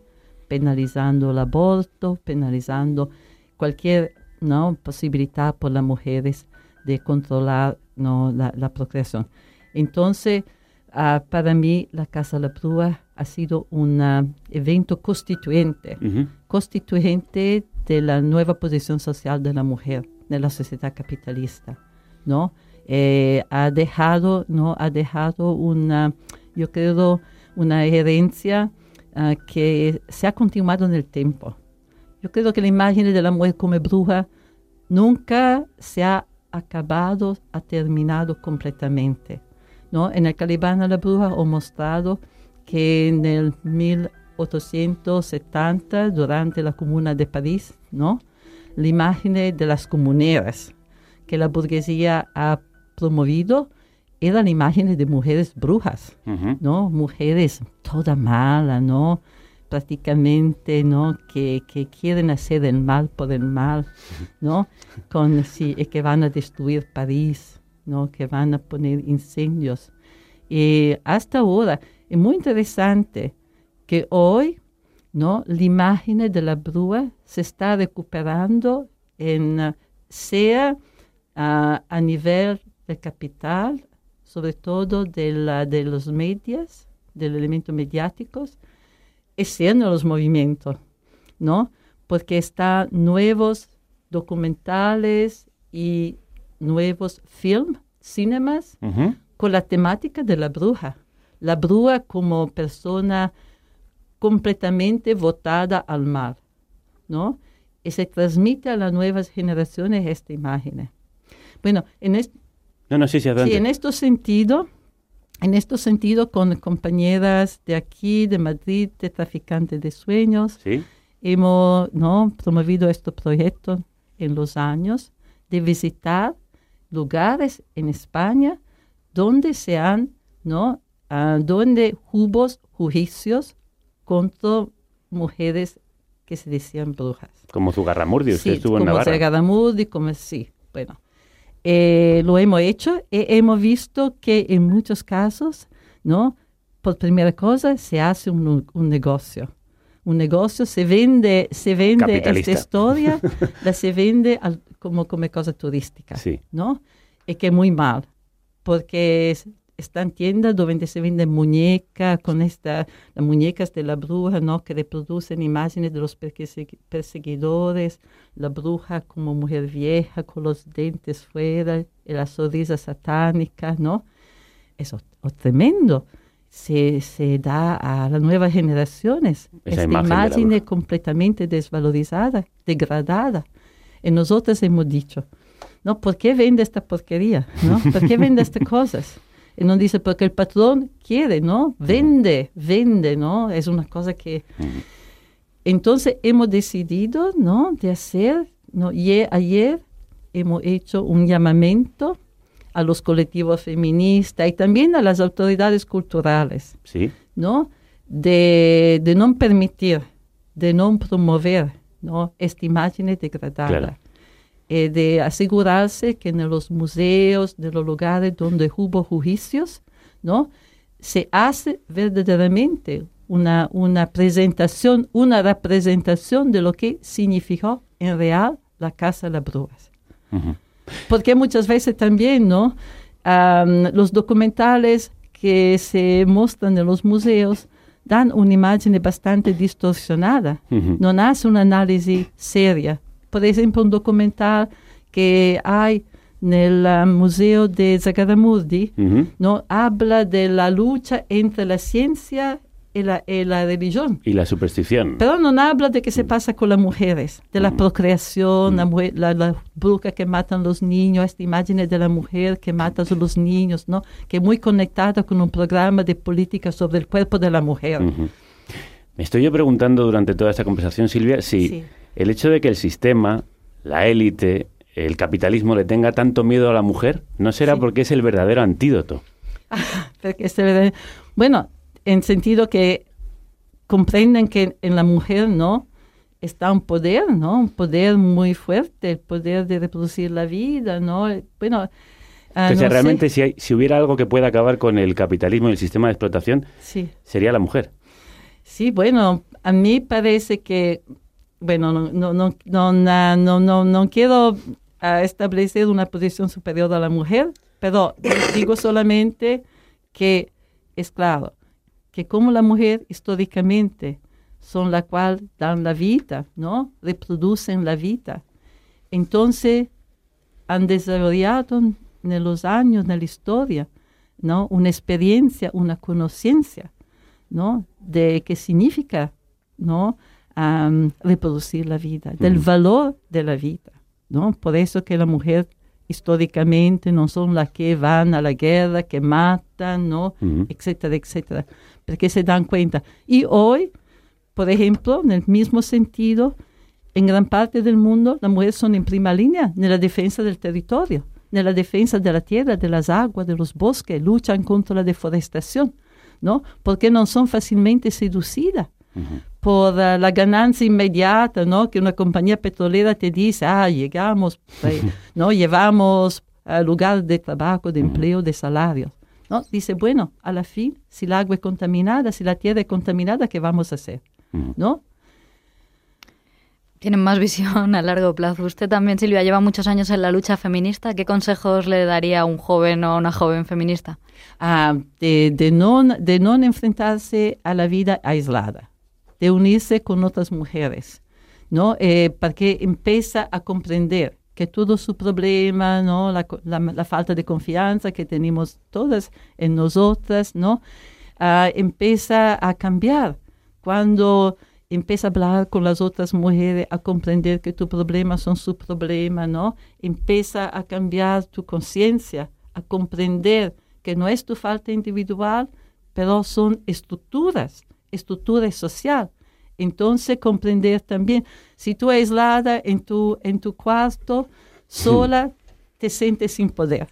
penalizando el aborto, penalizando cualquier ¿no? posibilidad por las mujeres de controlar ¿no? la, procreación. Entonces, ah, para mí, la Casa de la Brúa ha sido un evento constituyente, constituyente de la nueva posición social de la mujer en la sociedad capitalista, ¿no? Eh, ha dejado, ¿no? Ha dejado una, yo creo, una herencia ah, que se ha continuado en el tiempo. Yo creo que la imagen de la mujer como bruja nunca se ha acabado, ha terminado completamente. ¿no? En el Calibán a la bruja he mostrado que en el 1870, durante la Comuna de París, ¿no? La imagen de las comuneras que la burguesía ha promovido era la imagen de mujeres brujas, ¿no? Mujeres toda mala, ¿no? Prácticamente, ¿no? Que, que, quieren hacer el mal por el mal, ¿no? Con, sí, y que van a destruir París, ¿no? Que van a poner incendios. Y hasta ahora, es muy interesante que hoy, ¿no? La imagen de la bruja se está recuperando en, sea a nivel del capital, sobre todo de, la, de los medios, del elemento mediáticos, es en los movimientos, ¿no? Porque están nuevos documentales y nuevos films, cinemas, con la temática de la bruja. La bruja como persona completamente votada al mal, ¿no? Y se transmite a las nuevas generaciones esta imagen. Bueno, en este, no, no, sí, sí, sí, en este sentido, en este sentido, con compañeras de aquí, de Madrid, de Traficantes de Sueños, hemos ¿no? promovido este proyecto en los años de visitar lugares en España donde se han, ¿no? Ah, donde hubo juicios contra mujeres que se decían brujas. Como Zugarramurdi, usted sí, estuvo en Navarra. Como Zugarramurdi, como sí, bueno. Eh, lo hemos hecho y hemos visto que en muchos casos, ¿no? Por primera cosa, se hace un, negocio. Un negocio se vende, se vende esta historia, la se vende como, como cosa turística, ¿no? Y que es muy mal, porque están tiendas donde se venden muñecas, con esta, las muñecas de la bruja, ¿no? Que reproducen imágenes de los perseguidores, la bruja como mujer vieja, con los dientes fuera, y la sonrisa satánica, ¿no? Eso es tremendo. Se, se, da a las nuevas generaciones. Esa Esta imagen, es completamente desvalorizada, degradada. Y nosotros hemos dicho, ¿no? ¿Por qué vende esta porquería? ¿no? ¿Por qué vende estas cosas? Y no dice, porque el patrón quiere, ¿no? Vende, vende, ¿no? Es una cosa que... Entonces hemos decidido, ¿no? De hacer, ¿no? Y ayer hemos hecho un llamamiento a los colectivos feministas y también a las autoridades culturales, ¿Sí? ¿no? De, de no permitir, de no promover, ¿no? Esta imagen degradada. Claro. Eh, de asegurarse que en los museos, de los lugares donde hubo juicios, ¿no? se hace verdaderamente una, una presentación, una representación de lo que significó en real la Casa de las Brujas. Porque muchas veces también, ¿no? los documentales que se muestran en los museos dan una imagen bastante distorsionada, no hace un análisis seria por ejemplo, un documental que hay en el ah, Museo de Zagaramurdi, ¿no? habla de la lucha entre la ciencia y la, religión. Y la superstición. Pero no habla de qué se pasa con las mujeres, de la procreación, la, la, bruja que matan los niños, esta imagen de la mujer que mata a los niños, ¿no? que es muy conectada con un programa de política sobre el cuerpo de la mujer. Me estoy yo preguntando durante toda esta conversación, Silvia, si el hecho de que el sistema, la élite, el capitalismo le tenga tanto miedo a la mujer? ¿No será porque es el verdadero antídoto? Bueno, en sentido que comprenden que en la mujer, ¿no? Está un poder, ¿no? Un poder muy fuerte, el poder de reproducir la vida, ¿no? Bueno, ah, no sé. realmente si, hay- si hubiera algo que pueda acabar con el capitalismo y el sistema de explotación, Sí. sería la mujer. Sí, bueno, a mí parece que, bueno, no, no, no, no, no, no, quiero ah, establecer una posición superior a la mujer, pero digo solamente que es claro que como la mujer históricamente son la cual dan la vida, ¿no? Reproducen la vida. Entonces han desarrollado en los años, en la historia, ¿no? Una experiencia, una conciencia, ¿no? De qué significa, ¿no? Am, reproducir la vida, del valor de la vida, ¿no? Por eso que la mujer históricamente no son las que van a la guerra, que matan, ¿no? Ujú. Etcétera, etcétera, porque se dan cuenta. Y hoy, por ejemplo, en el mismo sentido, en gran parte del mundo, las mujeres son en prima línea en la defensa del territorio, en la defensa de la tierra, de las aguas, de los bosques, luchan contra la deforestación, ¿no? Porque no son fácilmente seducidas por ah, la ganancia inmediata, ¿no? Que una compañía petrolera te dice, ah, llegamos, eh, ¿no? Llevamos al lugar de trabajo, de empleo, de salarios. ¿no? Dice, bueno, a la fin, si el agua es contaminada, si la tierra es contaminada, ¿qué vamos a hacer? ¿No? Tienen más visión a largo plazo. Usted también, Silvia, lleva muchos años en la lucha feminista. ¿Qué consejos le daría a un joven o a una joven feminista? Ah, de, de, no, de no enfrentarse a la vida aislada, de unirse con otras mujeres, ¿no? Eh, para que empieza a comprender que todo su problema, ¿no? La, la falta de confianza que tenemos todas en nosotras, ¿no? Ah, empieza a cambiar cuando empieza a hablar con las otras mujeres, a comprender que tus problemas son su problema, ¿no? Empieza a cambiar tu conciencia, a comprender que no es tu falta individual, pero son estructuras, estructura social. Entonces comprender también, si tú aislada en tu, en tu cuarto, sola, te sientes sin poder.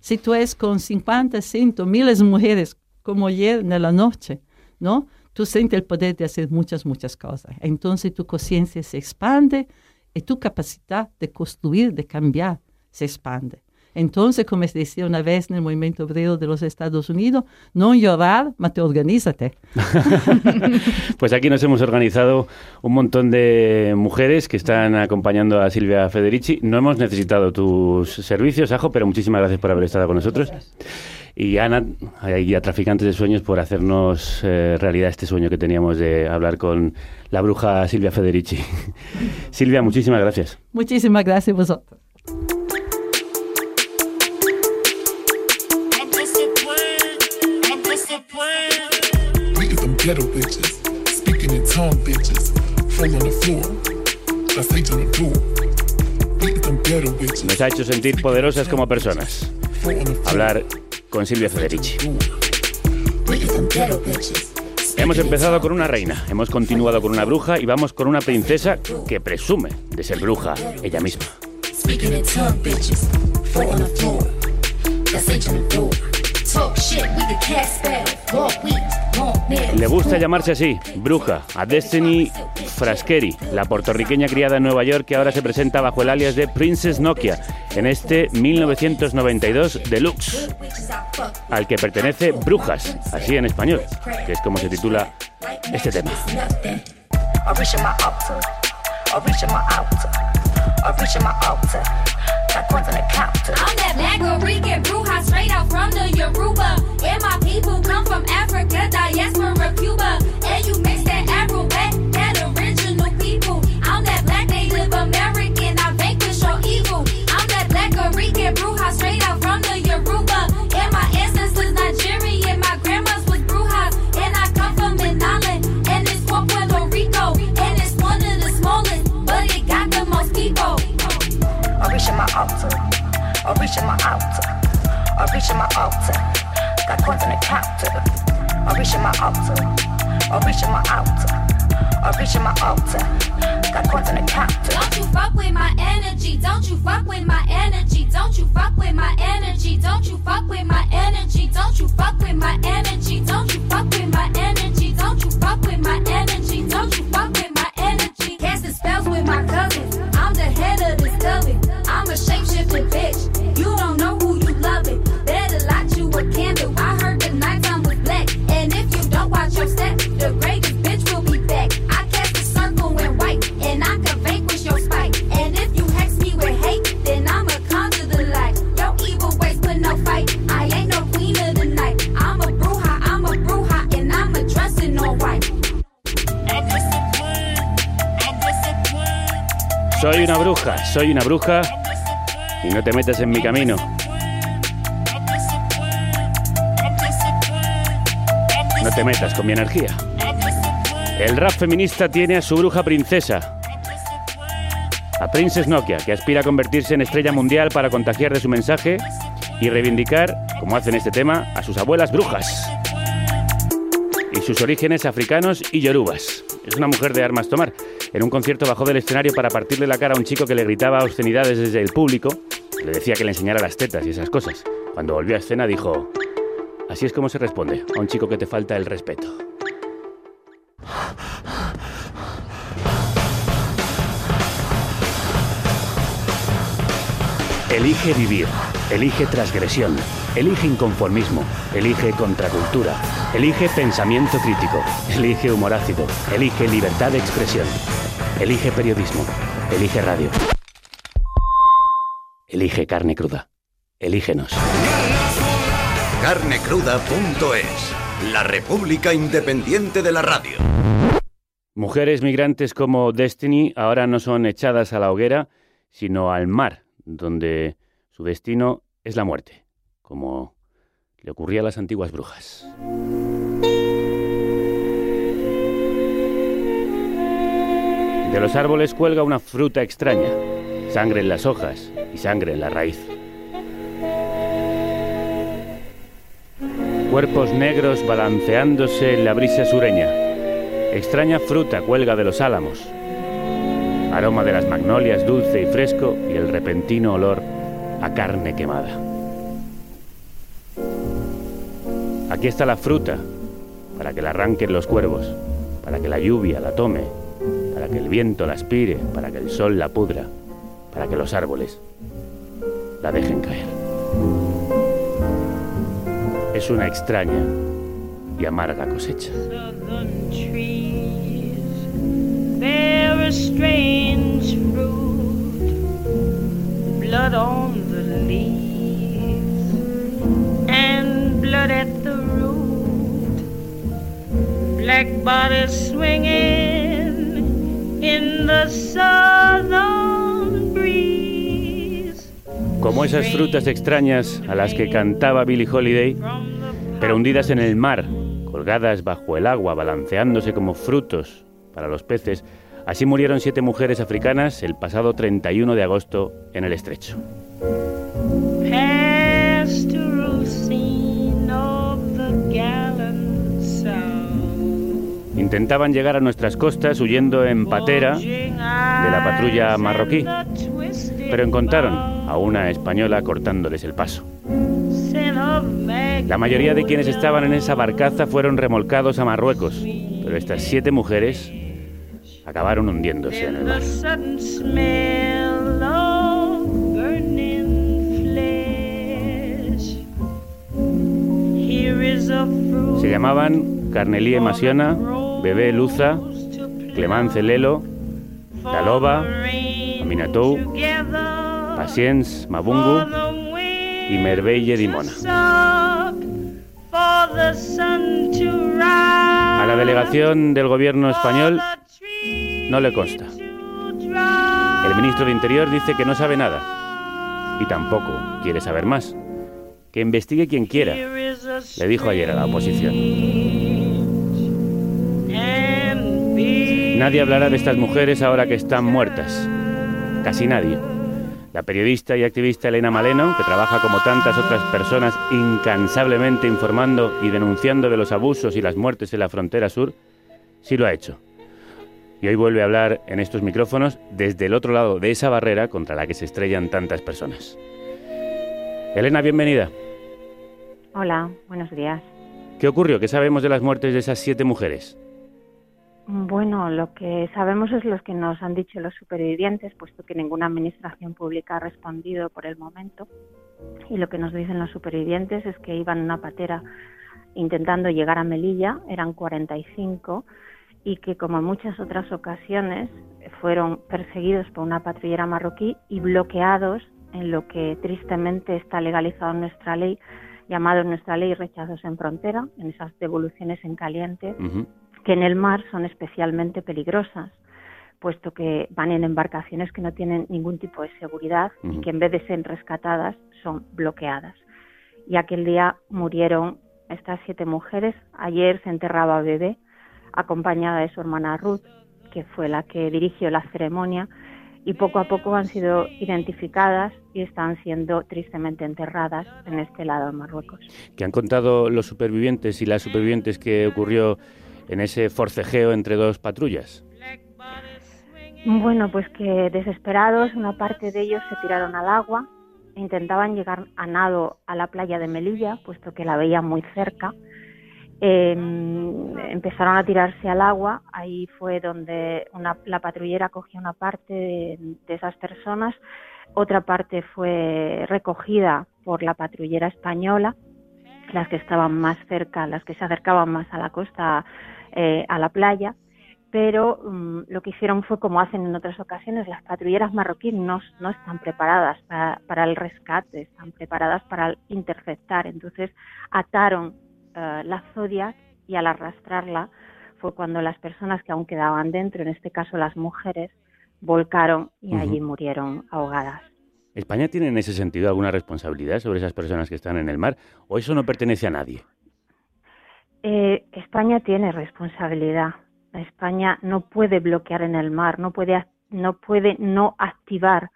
Si tú es con 50, 100, miles de mujeres, como ayer en la noche, ¿no? Tú sientes el poder de hacer muchas, muchas cosas. Entonces tu conciencia se expande y tu capacidad de construir, de cambiar, se expande. Entonces, como se decía una vez en el movimiento obrero de los Estados Unidos, no llorar, mas te organízate. Pues aquí nos hemos organizado un montón de mujeres que están acompañando a Silvia Federici. No hemos necesitado tus servicios, Ajo, pero muchísimas gracias por haber estado con nosotros. Y Ana, y a Traficantes de Sueños, por hacernos eh, realidad este sueño que teníamos de hablar con la bruja Silvia Federici. Silvia, muchísimas gracias. Muchísimas gracias a vosotros. Ghetto bitches, speaking in tongue bitches, fall on the floor. That's Satan on the door. We is them ghetto bitches, Nos ha hecho sentir poderosas como personas. Hablar con Silvia Federici. Hemos empezado con una reina, hemos continuado con una bruja y vamos con una princesa que presume de ser bruja ella misma. Le gusta llamarse así, bruja, a Destiny Fraskeri, la puertorriqueña criada en Nueva York que ahora se presenta bajo el alias de Princess Nokia en este 1992 Deluxe, al que pertenece Brujas, así en español, que es como se titula este tema. On the counter. I'm that black Rican bruja straight out from the Yoruba. And my people come from Africa, diaspora, Cuba. Reach in my altar. In my altar. I reach in my altar. Don't you fuck with my energy. Don't you fuck with my energy. Don't you fuck with my energy. Don't you fuck with my energy. Don't you fuck with my energy. Don't you fuck with my energy. Don't you fuck with my energy. Don't you fuck with my energy. Casting spells with my cousins. I'm the head of this coven. I'm a shapeshifting bitch. Una bruja, soy una bruja y no te metas en mi camino. No te metas con mi energía. El rap feminista tiene a su bruja princesa, a Princess Nokia, que aspira a convertirse en estrella mundial para contagiar de su mensaje y reivindicar, como hace en este tema, a sus abuelas brujas y sus orígenes africanos y yorubas. Es una mujer de armas tomar. En un concierto bajó del escenario para partirle la cara a un chico que le gritaba obscenidades desde el público. Le decía que le enseñara las tetas y esas cosas. Cuando volvió a escena dijo, así es como se responde a un chico que te falta el respeto. Elige vivir, elige transgresión, elige inconformismo, elige contracultura, elige pensamiento crítico, elige humor ácido, elige libertad de expresión, elige periodismo, elige radio. Elige carne cruda. Elígenos. Carnecruda.es, la República Independiente de la Radio. Mujeres migrantes como Destiny ahora no son echadas a la hoguera, sino al mar, donde su destino es la muerte, como le ocurría a las antiguas brujas. De los árboles cuelga una fruta extraña, sangre en las hojas y sangre en la raíz. Cuerpos negros balanceándose en la brisa sureña. Extraña fruta cuelga de los álamos. Aroma de las magnolias dulce y fresco y el repentino olor a carne quemada. Aquí está la fruta para que la arranquen los cuervos, para que la lluvia la tome, para que el viento la aspire, para que el sol la pudra, para que los árboles la dejen caer. Es una extraña y amarga cosecha. blood on the leaves and blood at black bodies swinging in the southern breeze. Como esas frutas extrañas a las que cantaba Billie Holiday, pero hundidas en el mar, colgadas bajo el agua, balanceándose como frutos para los peces, así murieron siete mujeres africanas el pasado 31 de agosto en el estrecho. Intentaban llegar a nuestras costas huyendo en patera de la patrulla marroquí, pero encontraron a una española cortándoles el paso. La mayoría de quienes estaban en esa barcaza fueron remolcados a Marruecos, pero estas siete mujeres acabaron hundiéndose en el mar. Se llamaban Carnelie Masiona, Bebé Luza, Clemence Lelo, Taloba, Aminatou, Patience Mabungu y Merveille Dimona. A la delegación del gobierno español no le consta. El ministro de Interior dice que no sabe nada y tampoco quiere saber más. Que investigue quien quiera, le dijo ayer a la oposición. Nadie hablará de estas mujeres ahora que están muertas. Casi nadie. La periodista y activista Elena Maleno, que trabaja como tantas otras personas incansablemente informando y denunciando de los abusos y las muertes en la frontera sur, sí lo ha hecho. Y hoy vuelve a hablar en estos micrófonos desde el otro lado de esa barrera contra la que se estrellan tantas personas. Elena, bienvenida. Hola, buenos días. ¿Qué ocurrió? ¿Qué sabemos de las muertes de esas siete mujeres? Bueno, lo que sabemos es lo que nos han dicho los supervivientes, puesto que ninguna administración pública ha respondido por el momento. Y lo que nos dicen los supervivientes es que iban una patera intentando llegar a Melilla, eran 45, y que como en muchas otras ocasiones fueron perseguidos por una patrullera marroquí y bloqueados en lo que tristemente está legalizado en nuestra ley, llamado en nuestra ley rechazos en frontera, en esas devoluciones en caliente, que en el mar son especialmente peligrosas, puesto que van en embarcaciones que no tienen ningún tipo de seguridad y que en vez de ser rescatadas son bloqueadas. Y aquel día murieron estas siete mujeres. Ayer se enterraba a bebé, acompañada de su hermana Ruth, que fue la que dirigió la ceremonia, y poco a poco han sido identificadas y están siendo tristemente enterradas en este lado de Marruecos. ¿Qué han contado los supervivientes y las supervivientes que ocurrió en ese forcejeo entre dos patrullas? Bueno, pues que desesperados, una parte de ellos se tiraron al agua, e intentaban llegar a nado a la playa de Melilla, puesto que la veían muy cerca. Em, empezaron a tirarse al agua, ahí fue donde la patrullera cogió una parte de, esas personas, otra parte fue recogida por la patrullera española, las que estaban más cerca, las que se acercaban más a la costa, eh, a la playa, pero mm, lo que hicieron fue como hacen en otras ocasiones, las patrulleras marroquíes no, no están preparadas para, el rescate, están preparadas para interceptar, entonces ataron eh, la Zodiac y al arrastrarla fue cuando las personas que aún quedaban dentro, en este caso las mujeres, volcaron y allí murieron ahogadas. ¿España tiene en ese sentido alguna responsabilidad sobre esas personas que están en el mar o eso no pertenece a nadie? Eh, España tiene responsabilidad. España no puede bloquear en el mar, no puede no, puede no activar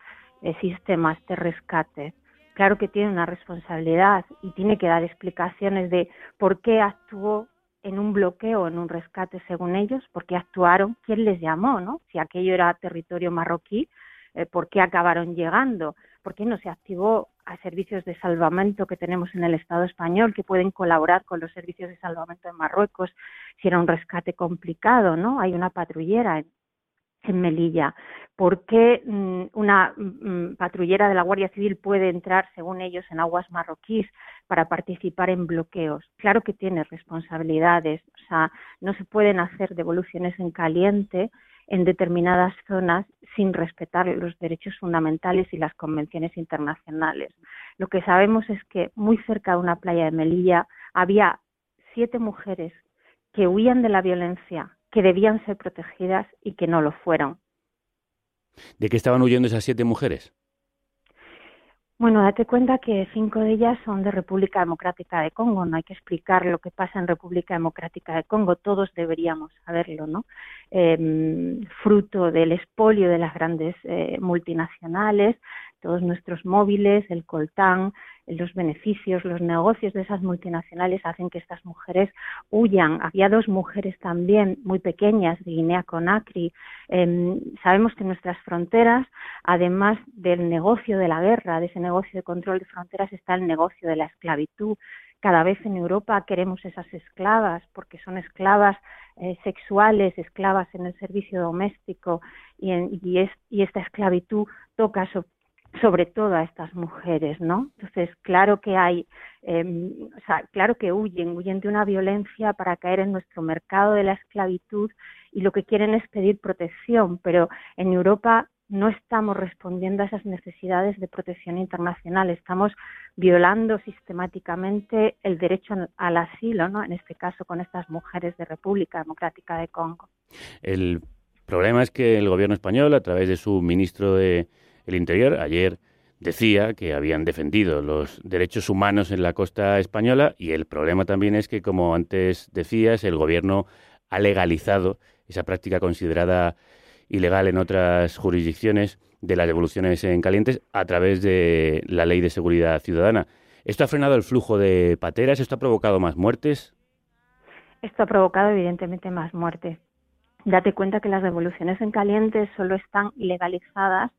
sistemas de rescate claro que tiene una responsabilidad y tiene que dar explicaciones de por qué actuó en un bloqueo, en un rescate según ellos, por qué actuaron, quién les llamó, ¿no? Si aquello era territorio marroquí, eh, por qué acabaron llegando, por qué no se activó a servicios de salvamento que tenemos en el Estado español que pueden colaborar con los servicios de salvamento de Marruecos si era un rescate complicado, ¿no? Hay una patrullera en, en Melilla. ¿Por qué mm, una mm, patrullera de la Guardia Civil puede entrar, según ellos, en aguas marroquíes para participar en bloqueos? Claro que tiene responsabilidades. O sea, no se pueden hacer devoluciones en caliente en determinadas zonas sin respetar los derechos fundamentales y las convenciones internacionales. Lo que sabemos es que muy cerca de una playa de Melilla había siete mujeres que huían de la violencia que debían ser protegidas y que no lo fueron. ¿De qué estaban huyendo esas siete mujeres? Bueno, date cuenta que cinco de ellas son de República Democrática de Congo. No hay que explicar lo que pasa en República Democrática de Congo. Todos deberíamos saberlo, ¿no? Em, fruto del expolio de las grandes eh, multinacionales, todos nuestros móviles, el coltán, los beneficios, los negocios de esas multinacionales hacen que estas mujeres huyan. Había dos mujeres también muy pequeñas de Guinea-Conakry. Em, sabemos que nuestras fronteras, además del negocio de la guerra, de ese negocio de control de fronteras, está el negocio de la esclavitud. Cada vez en Europa queremos esas esclavas porque son esclavas eh, sexuales, esclavas en el servicio doméstico y, y esta esclavitud toca sobre todo a estas mujeres, ¿no? Entonces, claro que hay, eh, o sea, claro que huyen, huyen de una violencia para caer en nuestro mercado de la esclavitud y lo que quieren es pedir protección, pero en Europa no estamos respondiendo a esas necesidades de protección internacional, estamos violando sistemáticamente el derecho al asilo, ¿no? En este caso con estas mujeres de República Democrática de Congo. El problema es que el gobierno español, a través de su ministro de el Interior ayer decía que habían defendido los derechos humanos en la costa española y el problema también es que, como antes decías, el gobierno ha legalizado esa práctica considerada ilegal en otras jurisdicciones de las devoluciones en calientes a través de la ley de seguridad ciudadana. ¿Esto ha frenado el flujo de pateras? ¿Esto ha provocado más muertes? Esto ha provocado evidentemente más muertes date cuenta que las devoluciones en caliente solo están legalizadas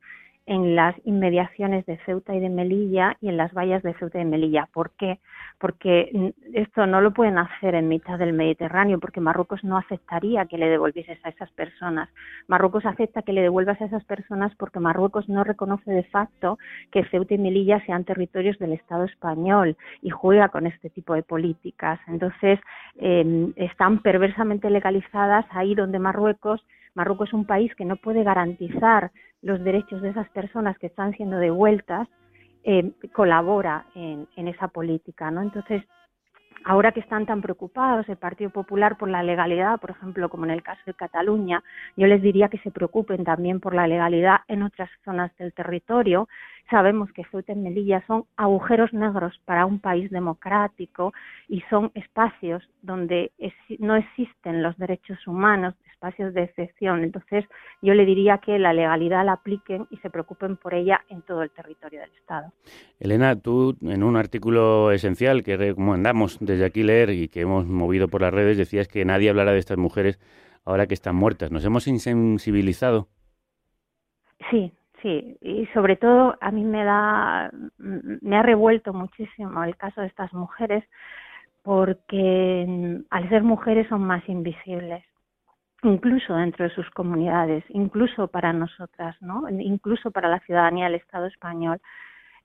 en las inmediaciones de Ceuta y de Melilla y en las vallas de Ceuta y de Melilla. ¿Por qué? Porque esto no lo pueden hacer en mitad del Mediterráneo, porque Marruecos no aceptaría que le devolvieses a esas personas. Marruecos acepta que le devuelvas a esas personas porque Marruecos no reconoce de facto que Ceuta y Melilla sean territorios del Estado español y juega con este tipo de políticas. Entonces, eh, están perversamente legalizadas ahí donde Marruecos Marruecos es un país que no puede garantizar los derechos de esas personas que están siendo devueltas, eh, colabora en, en, esa política, ¿no? Entonces, ahora que están tan preocupados el Partido Popular por la legalidad, por ejemplo, como en el caso de Cataluña, yo les diría que se preocupen también por la legalidad en otras zonas del territorio Sabemos que Ceuta y Melilla son agujeros negros para un país democrático y son espacios donde no existen los derechos humanos, espacios de excepción. Entonces, yo le diría que la legalidad la apliquen y se preocupen por ella en todo el territorio del Estado. Elena, tú en un artículo esencial que recomendamos desde aquí leer y que hemos movido por las redes, decías que nadie hablará de estas mujeres ahora que están muertas. ¿Nos hemos insensibilizado? Sí, Sí, y sobre todo a mí me da, me ha revuelto muchísimo el caso de estas mujeres porque mm, al ser mujeres son más invisibles, incluso dentro de sus comunidades, incluso para nosotras, ¿no? incluso para la ciudadanía del Estado español.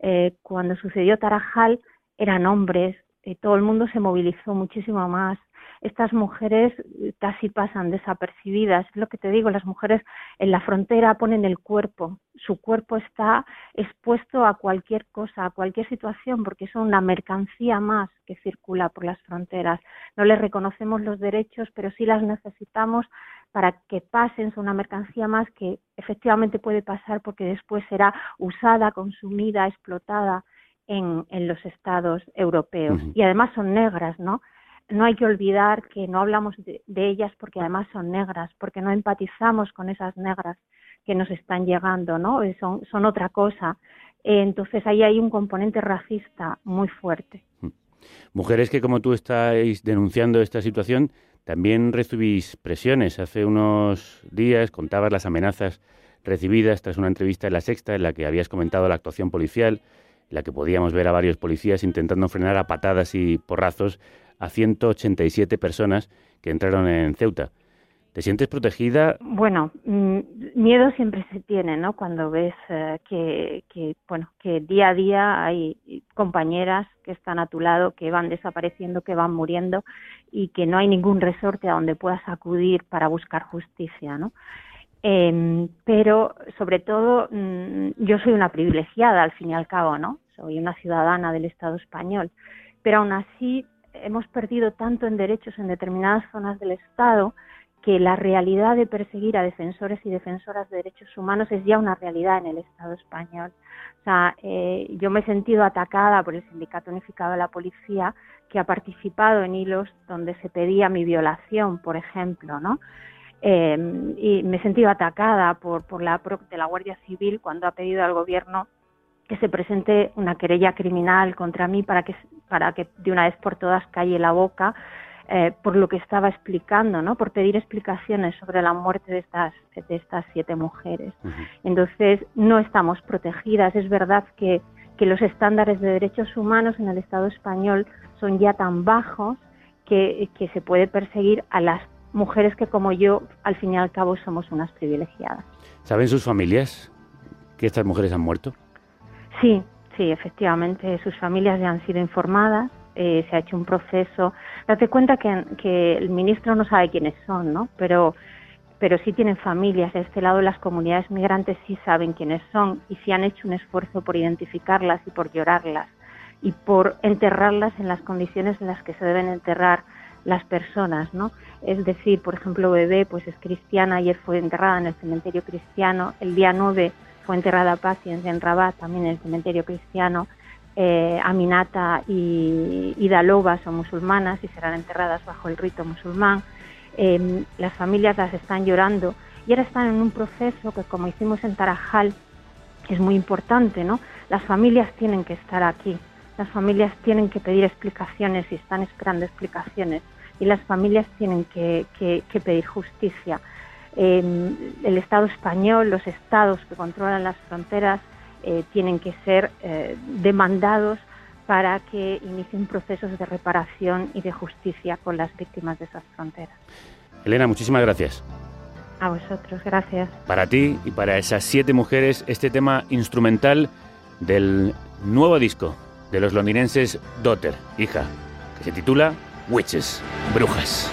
Eh, cuando sucedió Tarajal eran hombres, y todo el mundo se movilizó muchísimo más, estas mujeres casi pasan desapercibidas. Es lo que te digo, las mujeres en la frontera ponen el cuerpo, su cuerpo está expuesto a cualquier cosa, a cualquier situación, porque son una mercancía más que circula por las fronteras. No les reconocemos los derechos, pero sí las necesitamos para que pasen, son una mercancía más que efectivamente puede pasar porque después será usada, consumida, explotada en, en los estados europeos. Y además son negras, ¿no? No hay que olvidar que no hablamos de, ellas porque además son negras, porque no empatizamos con esas negras que nos están llegando, ¿no? Eh, son, son otra cosa. Eh, entonces ahí hay un componente racista muy fuerte. Mm. Mujeres que como tú estáis denunciando esta situación, también recibís presiones. Hace unos días contabas las amenazas recibidas tras una entrevista en La Sexta en la que habías comentado la actuación policial, en la que podíamos ver a varios policías intentando frenar a patadas y porrazos a 187 personas que entraron en Ceuta. ¿Te sientes protegida? Bueno, mm, miedo siempre se tiene, ¿no? Cuando ves eh, que, bueno, que día a día hay compañeras que están a tu lado, que van desapareciendo, que van muriendo y que no hay ningún resorte a donde puedas acudir para buscar justicia, ¿no? Em, pero sobre todo mm, yo soy una privilegiada al fin y al cabo, ¿no? Soy una ciudadana del Estado español, pero aún así hemos perdido tanto en derechos en determinadas zonas del Estado que la realidad de perseguir a defensores y defensoras de derechos humanos es ya una realidad en el Estado español. O sea, eh, yo me he sentido atacada por el Sindicato Unificado de la Policía, que ha participado en hilos donde se pedía mi violación, por ejemplo, ¿no? Eh, y me he sentido atacada por, por la de la Guardia Civil cuando ha pedido al gobierno que se presente una querella criminal contra mí para que, para que de una vez por todas calle la boca eh, por lo que estaba explicando, ¿no? Por pedir explicaciones sobre la muerte de estas, de estas siete mujeres. Entonces, no estamos protegidas. Es verdad que, que los estándares de derechos humanos en el Estado español son ya tan bajos que, que se puede perseguir a las mujeres que como yo, al fin y al cabo, somos unas privilegiadas. ¿Saben sus familias que estas mujeres han muerto? Sí, sí, efectivamente, sus familias ya han sido informadas, eh, se ha hecho un proceso. Date cuenta que, el ministro no sabe quiénes son, ¿no? Pero, pero sí tienen familias. De este lado, las comunidades migrantes sí saben quiénes son y sí han hecho un esfuerzo por identificarlas y por llorarlas y por enterrarlas en las condiciones en las que se deben enterrar las personas, ¿no? Es decir, por ejemplo, Bebé, pues es cristiana, ayer fue enterrada en el cementerio cristiano, el día 9 fue enterrada Paciencia en Rabat, también en el cementerio cristiano. Eh, Aminata y, y, Dalova son musulmanas y serán enterradas bajo el rito musulmán. Em, las familias las están llorando y ahora están en un proceso que, como hicimos en Tarajal, es muy importante, ¿no? Las familias tienen que estar aquí, las familias tienen que pedir explicaciones y están esperando explicaciones y las familias tienen que, que pedir justicia. Eh, el Estado español, los estados que controlan las fronteras, eh, tienen que ser eh, demandados para que inicien procesos de reparación y de justicia con las víctimas de esas fronteras. Elena, muchísimas gracias. A vosotros, gracias. Para ti y para esas siete mujeres, este tema instrumental del nuevo disco de los londinenses Daughter, hija, que se titula Witches, Brujas.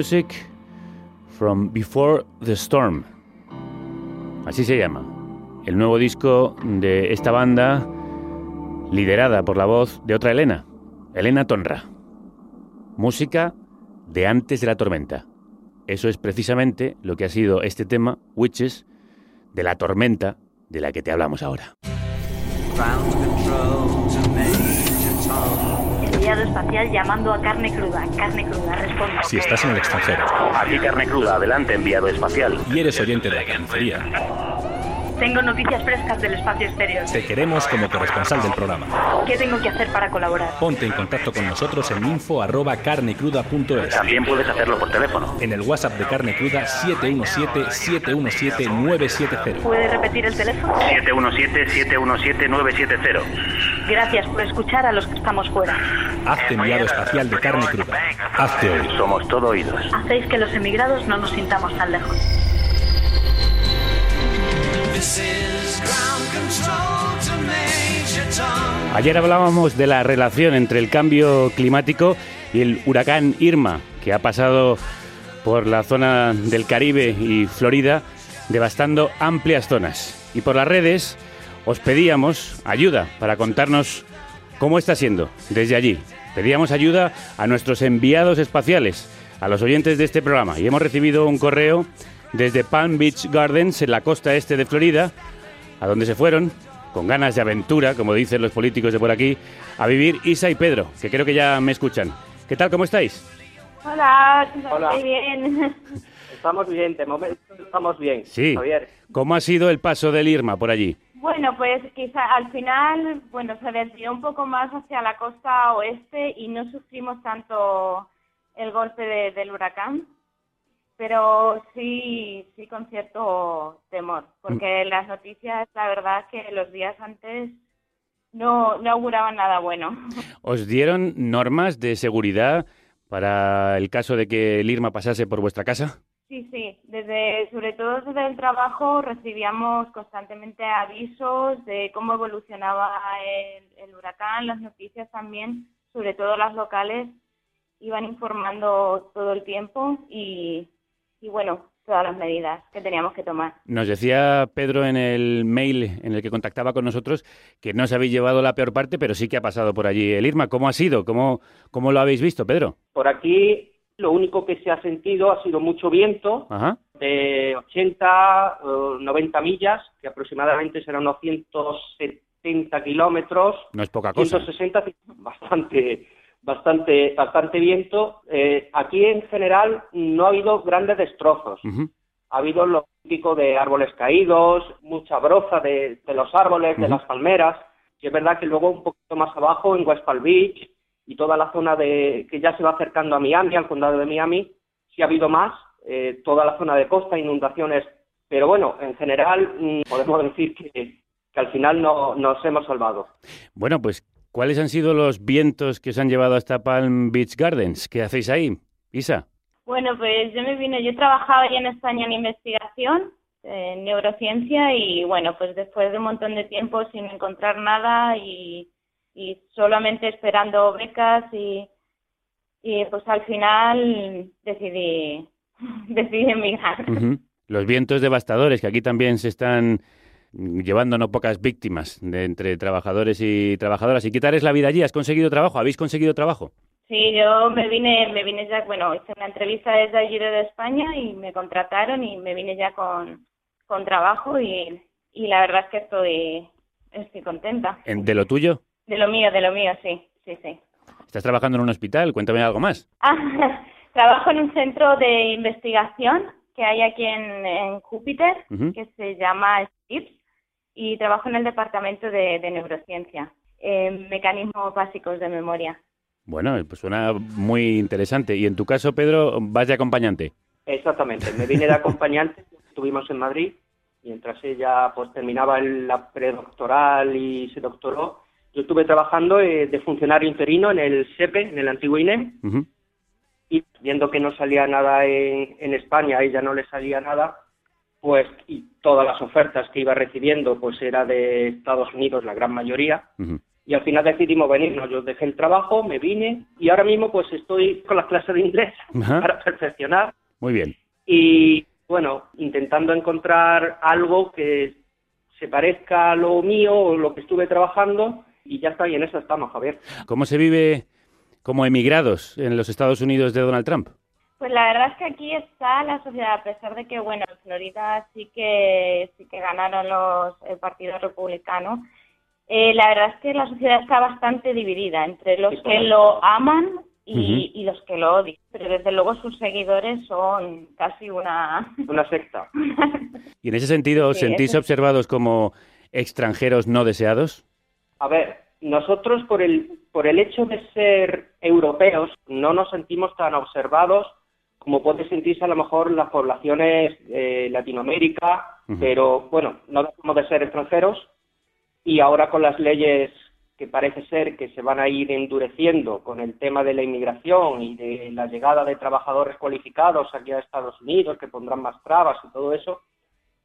Music from Before the Storm. Así se llama. El nuevo disco de esta banda, liderada por la voz de otra Elena, Elena Tonra. Música de antes de la tormenta. Eso es precisamente lo que ha sido este tema, Witches, de la tormenta de la que te hablamos ahora. Espacial llamando a carne cruda. Carne cruda, responde. Si estás en el extranjero Aquí carne cruda, adelante, enviado espacial. y eres oyente de la carnicería, Tengo noticias frescas del espacio exterior. te queremos como corresponsal del programa. ¿Qué tengo que hacer para colaborar? Ponte en contacto con nosotros en info@carnecruda.es. También puedes hacerlo por teléfono. En el WhatsApp de Carne Cruda 717-717-970. ¿Puede repetir el teléfono? 717-717-970. Gracias por escuchar a los que estamos fuera. Hazte enviado espacial de Carne Cruda. Hazte oír. Somos todo oídos. Hacéis que los emigrados no nos sintamos tan lejos. Ayer hablábamos de la relación entre el cambio climático y el huracán Irma, que ha pasado por la zona del Caribe y Florida, devastando amplias zonas. Y por las redes os pedíamos ayuda para contarnos cómo está siendo desde allí. Pedíamos ayuda a nuestros enviados espaciales, a los oyentes de este programa. Y hemos recibido un correo desde Palm Beach Gardens, en la costa este de Florida, a donde se fueron, con ganas de aventura, como dicen los políticos de por aquí, a vivir Isa y Pedro, que creo que ya me escuchan. ¿Qué tal? ¿Cómo estáis? Hola, Hola. muy bien. Estamos bien, de momento estamos bien. Sí. Javier. ¿Cómo ha sido el paso del Irma por allí? Bueno, pues quizá al final, bueno, se desvió un poco más hacia la costa oeste y no sufrimos tanto el golpe de- del huracán, pero sí, sí con cierto temor, porque las noticias, la verdad, que los días antes no, no auguraban nada bueno. ¿Os dieron normas de seguridad para el caso de que el Irma pasase por vuestra casa? Sí, sí, desde, sobre todo desde el trabajo recibíamos constantemente avisos de cómo evolucionaba el, el huracán, las noticias también, sobre todo las locales, iban informando todo el tiempo y, y bueno, todas las medidas que teníamos que tomar. Nos decía Pedro en el mail en el que contactaba con nosotros que no os habéis llevado la peor parte, pero sí que ha pasado por allí el Irma. ¿Cómo ha sido? ¿Cómo, cómo lo habéis visto, Pedro? Por aquí lo único que se ha sentido ha sido mucho viento, Ajá. de 80, eh, 90 millas, que aproximadamente serán unos 170 kilómetros. No es poca cosa. 160, bastante, bastante, bastante viento. Eh, aquí en general no ha habido grandes destrozos. Ha habido lo típico de árboles caídos, mucha broza de, de los árboles, de las palmeras. Y es verdad que luego un poquito más abajo, en West Palm Beach y toda la zona de que ya se va acercando a Miami, al condado de Miami, sí ha habido más. eh, toda la zona de costa, inundaciones. Pero bueno, en general mm, podemos decir que, que al final no, nos hemos salvado. Bueno, pues, ¿cuáles han sido los vientos que os han llevado hasta Palm Beach Gardens? ¿Qué hacéis ahí, Isa? Bueno, pues yo me vine, yo trabajaba ya en España en investigación, en neurociencia, y bueno, pues después de un montón de tiempo sin encontrar nada y, y solamente esperando becas y, y pues al final decidí, decidí emigrar. Los vientos devastadores que aquí también se están llevando no pocas víctimas de entre trabajadores y trabajadoras. ¿Y qué tal es la vida allí? ¿Has conseguido trabajo? ¿Habéis conseguido trabajo? Sí, yo me vine, me vine ya, bueno, hice una entrevista desde allí de España y me contrataron y me vine ya con, con trabajo y, y la verdad es que estoy, estoy contenta. ¿En- ¿De lo tuyo? De lo mío, de lo mío, sí, sí, sí. ¿Estás trabajando en un hospital? Cuéntame algo más. Ah, trabajo en un centro de investigación que hay aquí en, en Júpiter, que se llama STIPS, y trabajo en el departamento de, de neurociencia, en mecanismos básicos de memoria. Bueno, pues suena muy interesante. Y en tu caso, Pedro, vas de acompañante. Exactamente, me vine de acompañante, estuvimos en Madrid, mientras ella pues terminaba el- la predoctoral y se doctoró. Yo estuve trabajando eh, de funcionario interino en el SEPE, en el antiguo INEM, Ujú. y viendo que no salía nada en, en España, a ella no le salía nada, pues y todas las ofertas que iba recibiendo pues era de Estados Unidos la gran mayoría y al final decidimos venirnos. Yo dejé el trabajo, me vine y ahora mismo pues estoy con las clases de inglés para perfeccionar Muy bien. y bueno, intentando encontrar algo que se parezca a lo mío o lo que estuve trabajando y ya está, y en eso estamos, Javier. ¿Cómo se vive como emigrados en los Estados Unidos de Donald Trump? Pues la verdad es que aquí está la sociedad, a pesar de que, bueno, en Florida sí que, sí que ganaron los, el Partido Republicano, eh, la verdad es que la sociedad está bastante dividida entre los que lo aman y, y los que lo odian. Pero desde luego sus seguidores son casi una... Una secta. Y en ese sentido, ¿os Sí, sentís observados como extranjeros no deseados? A ver, nosotros por el, por el hecho de ser europeos no nos sentimos tan observados como puede sentirse a lo mejor las poblaciones de Latinoamérica, Ujú. pero bueno, no dejamos de ser extranjeros y ahora con las leyes que parece ser que se van a ir endureciendo con el tema de la inmigración y de la llegada de trabajadores cualificados aquí a Estados Unidos, que pondrán más trabas y todo eso,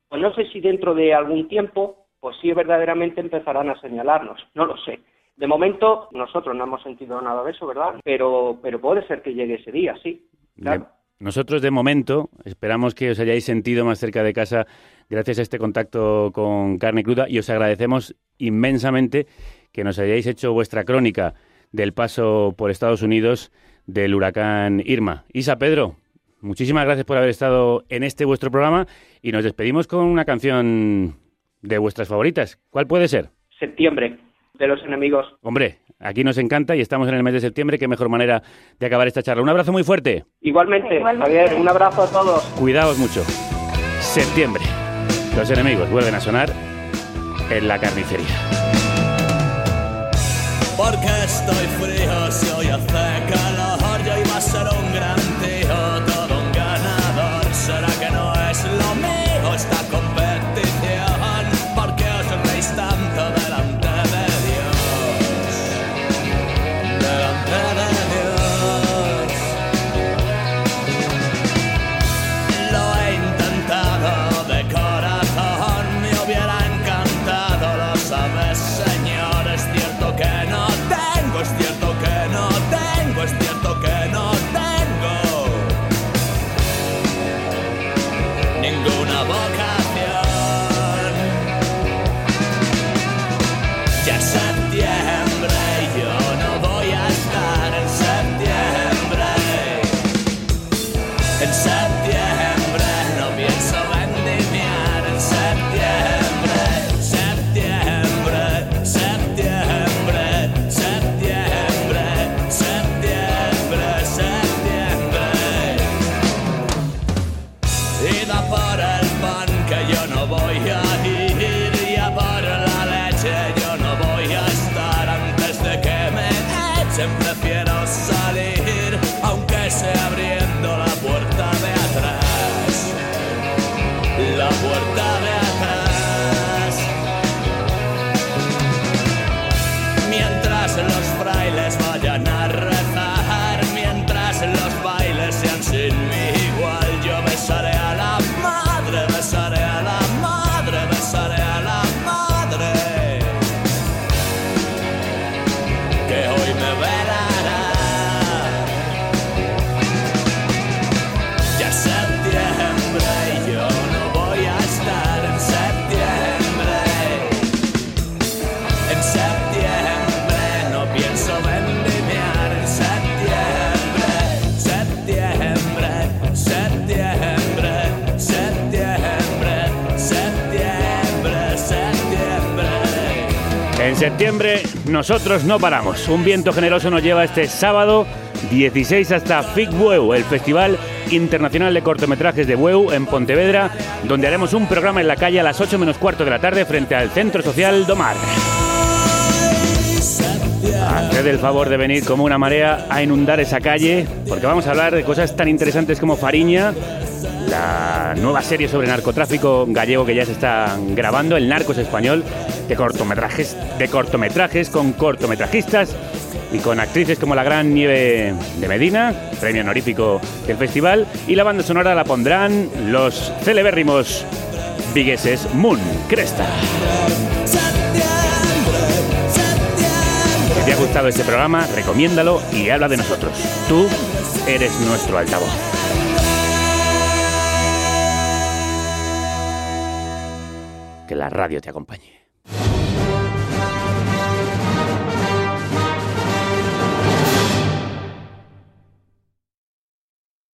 pues no sé si dentro de algún tiempo, pues sí verdaderamente empezarán a señalarnos, no lo sé. De momento nosotros no hemos sentido nada de eso, ¿verdad? Pero, pero puede ser que llegue ese día, sí. Claro. Nosotros, de momento, esperamos que os hayáis sentido más cerca de casa gracias a este contacto con Carne Cruda y os agradecemos inmensamente que nos hayáis hecho vuestra crónica del paso por Estados Unidos del huracán Irma. Isa Pedro, muchísimas gracias por haber estado en este vuestro programa y nos despedimos con una canción de vuestras favoritas. ¿Cuál puede ser? Septiembre, de los enemigos. Hombre, aquí nos encanta y estamos en el mes de septiembre. Qué mejor manera de acabar esta charla. Un abrazo muy fuerte. Igualmente, Igualmente. Javier, un abrazo a todos. Cuidaos mucho. Septiembre. Los enemigos vuelven a sonar en la carnicería. Porque estoy frío si hoy hace calor Yo iba a ser un gran Septiembre, nosotros no paramos. Un viento generoso nos lleva este sábado 16 hasta FIC Bueu, el Festival Internacional de Cortometrajes de Bueu en Pontevedra, donde haremos un programa en la calle a las 8 menos cuarto de la tarde frente al Centro Social Domar. Haced el favor de venir como una marea a inundar esa calle, porque vamos a hablar de cosas tan interesantes como Fariña, la nueva serie sobre narcotráfico gallego que ya se está grabando, el Narcos Español, de cortometrajes, de cortometrajes con cortometrajistas y con actrices como la gran Nieve de Medina, premio honorífico del festival, y la banda sonora la pondrán los celebérrimos vigueses Moon Cresta. Si te ha gustado este programa, recomiéndalo y habla de nosotros. Tú eres nuestro altavoz. La radio te acompañe.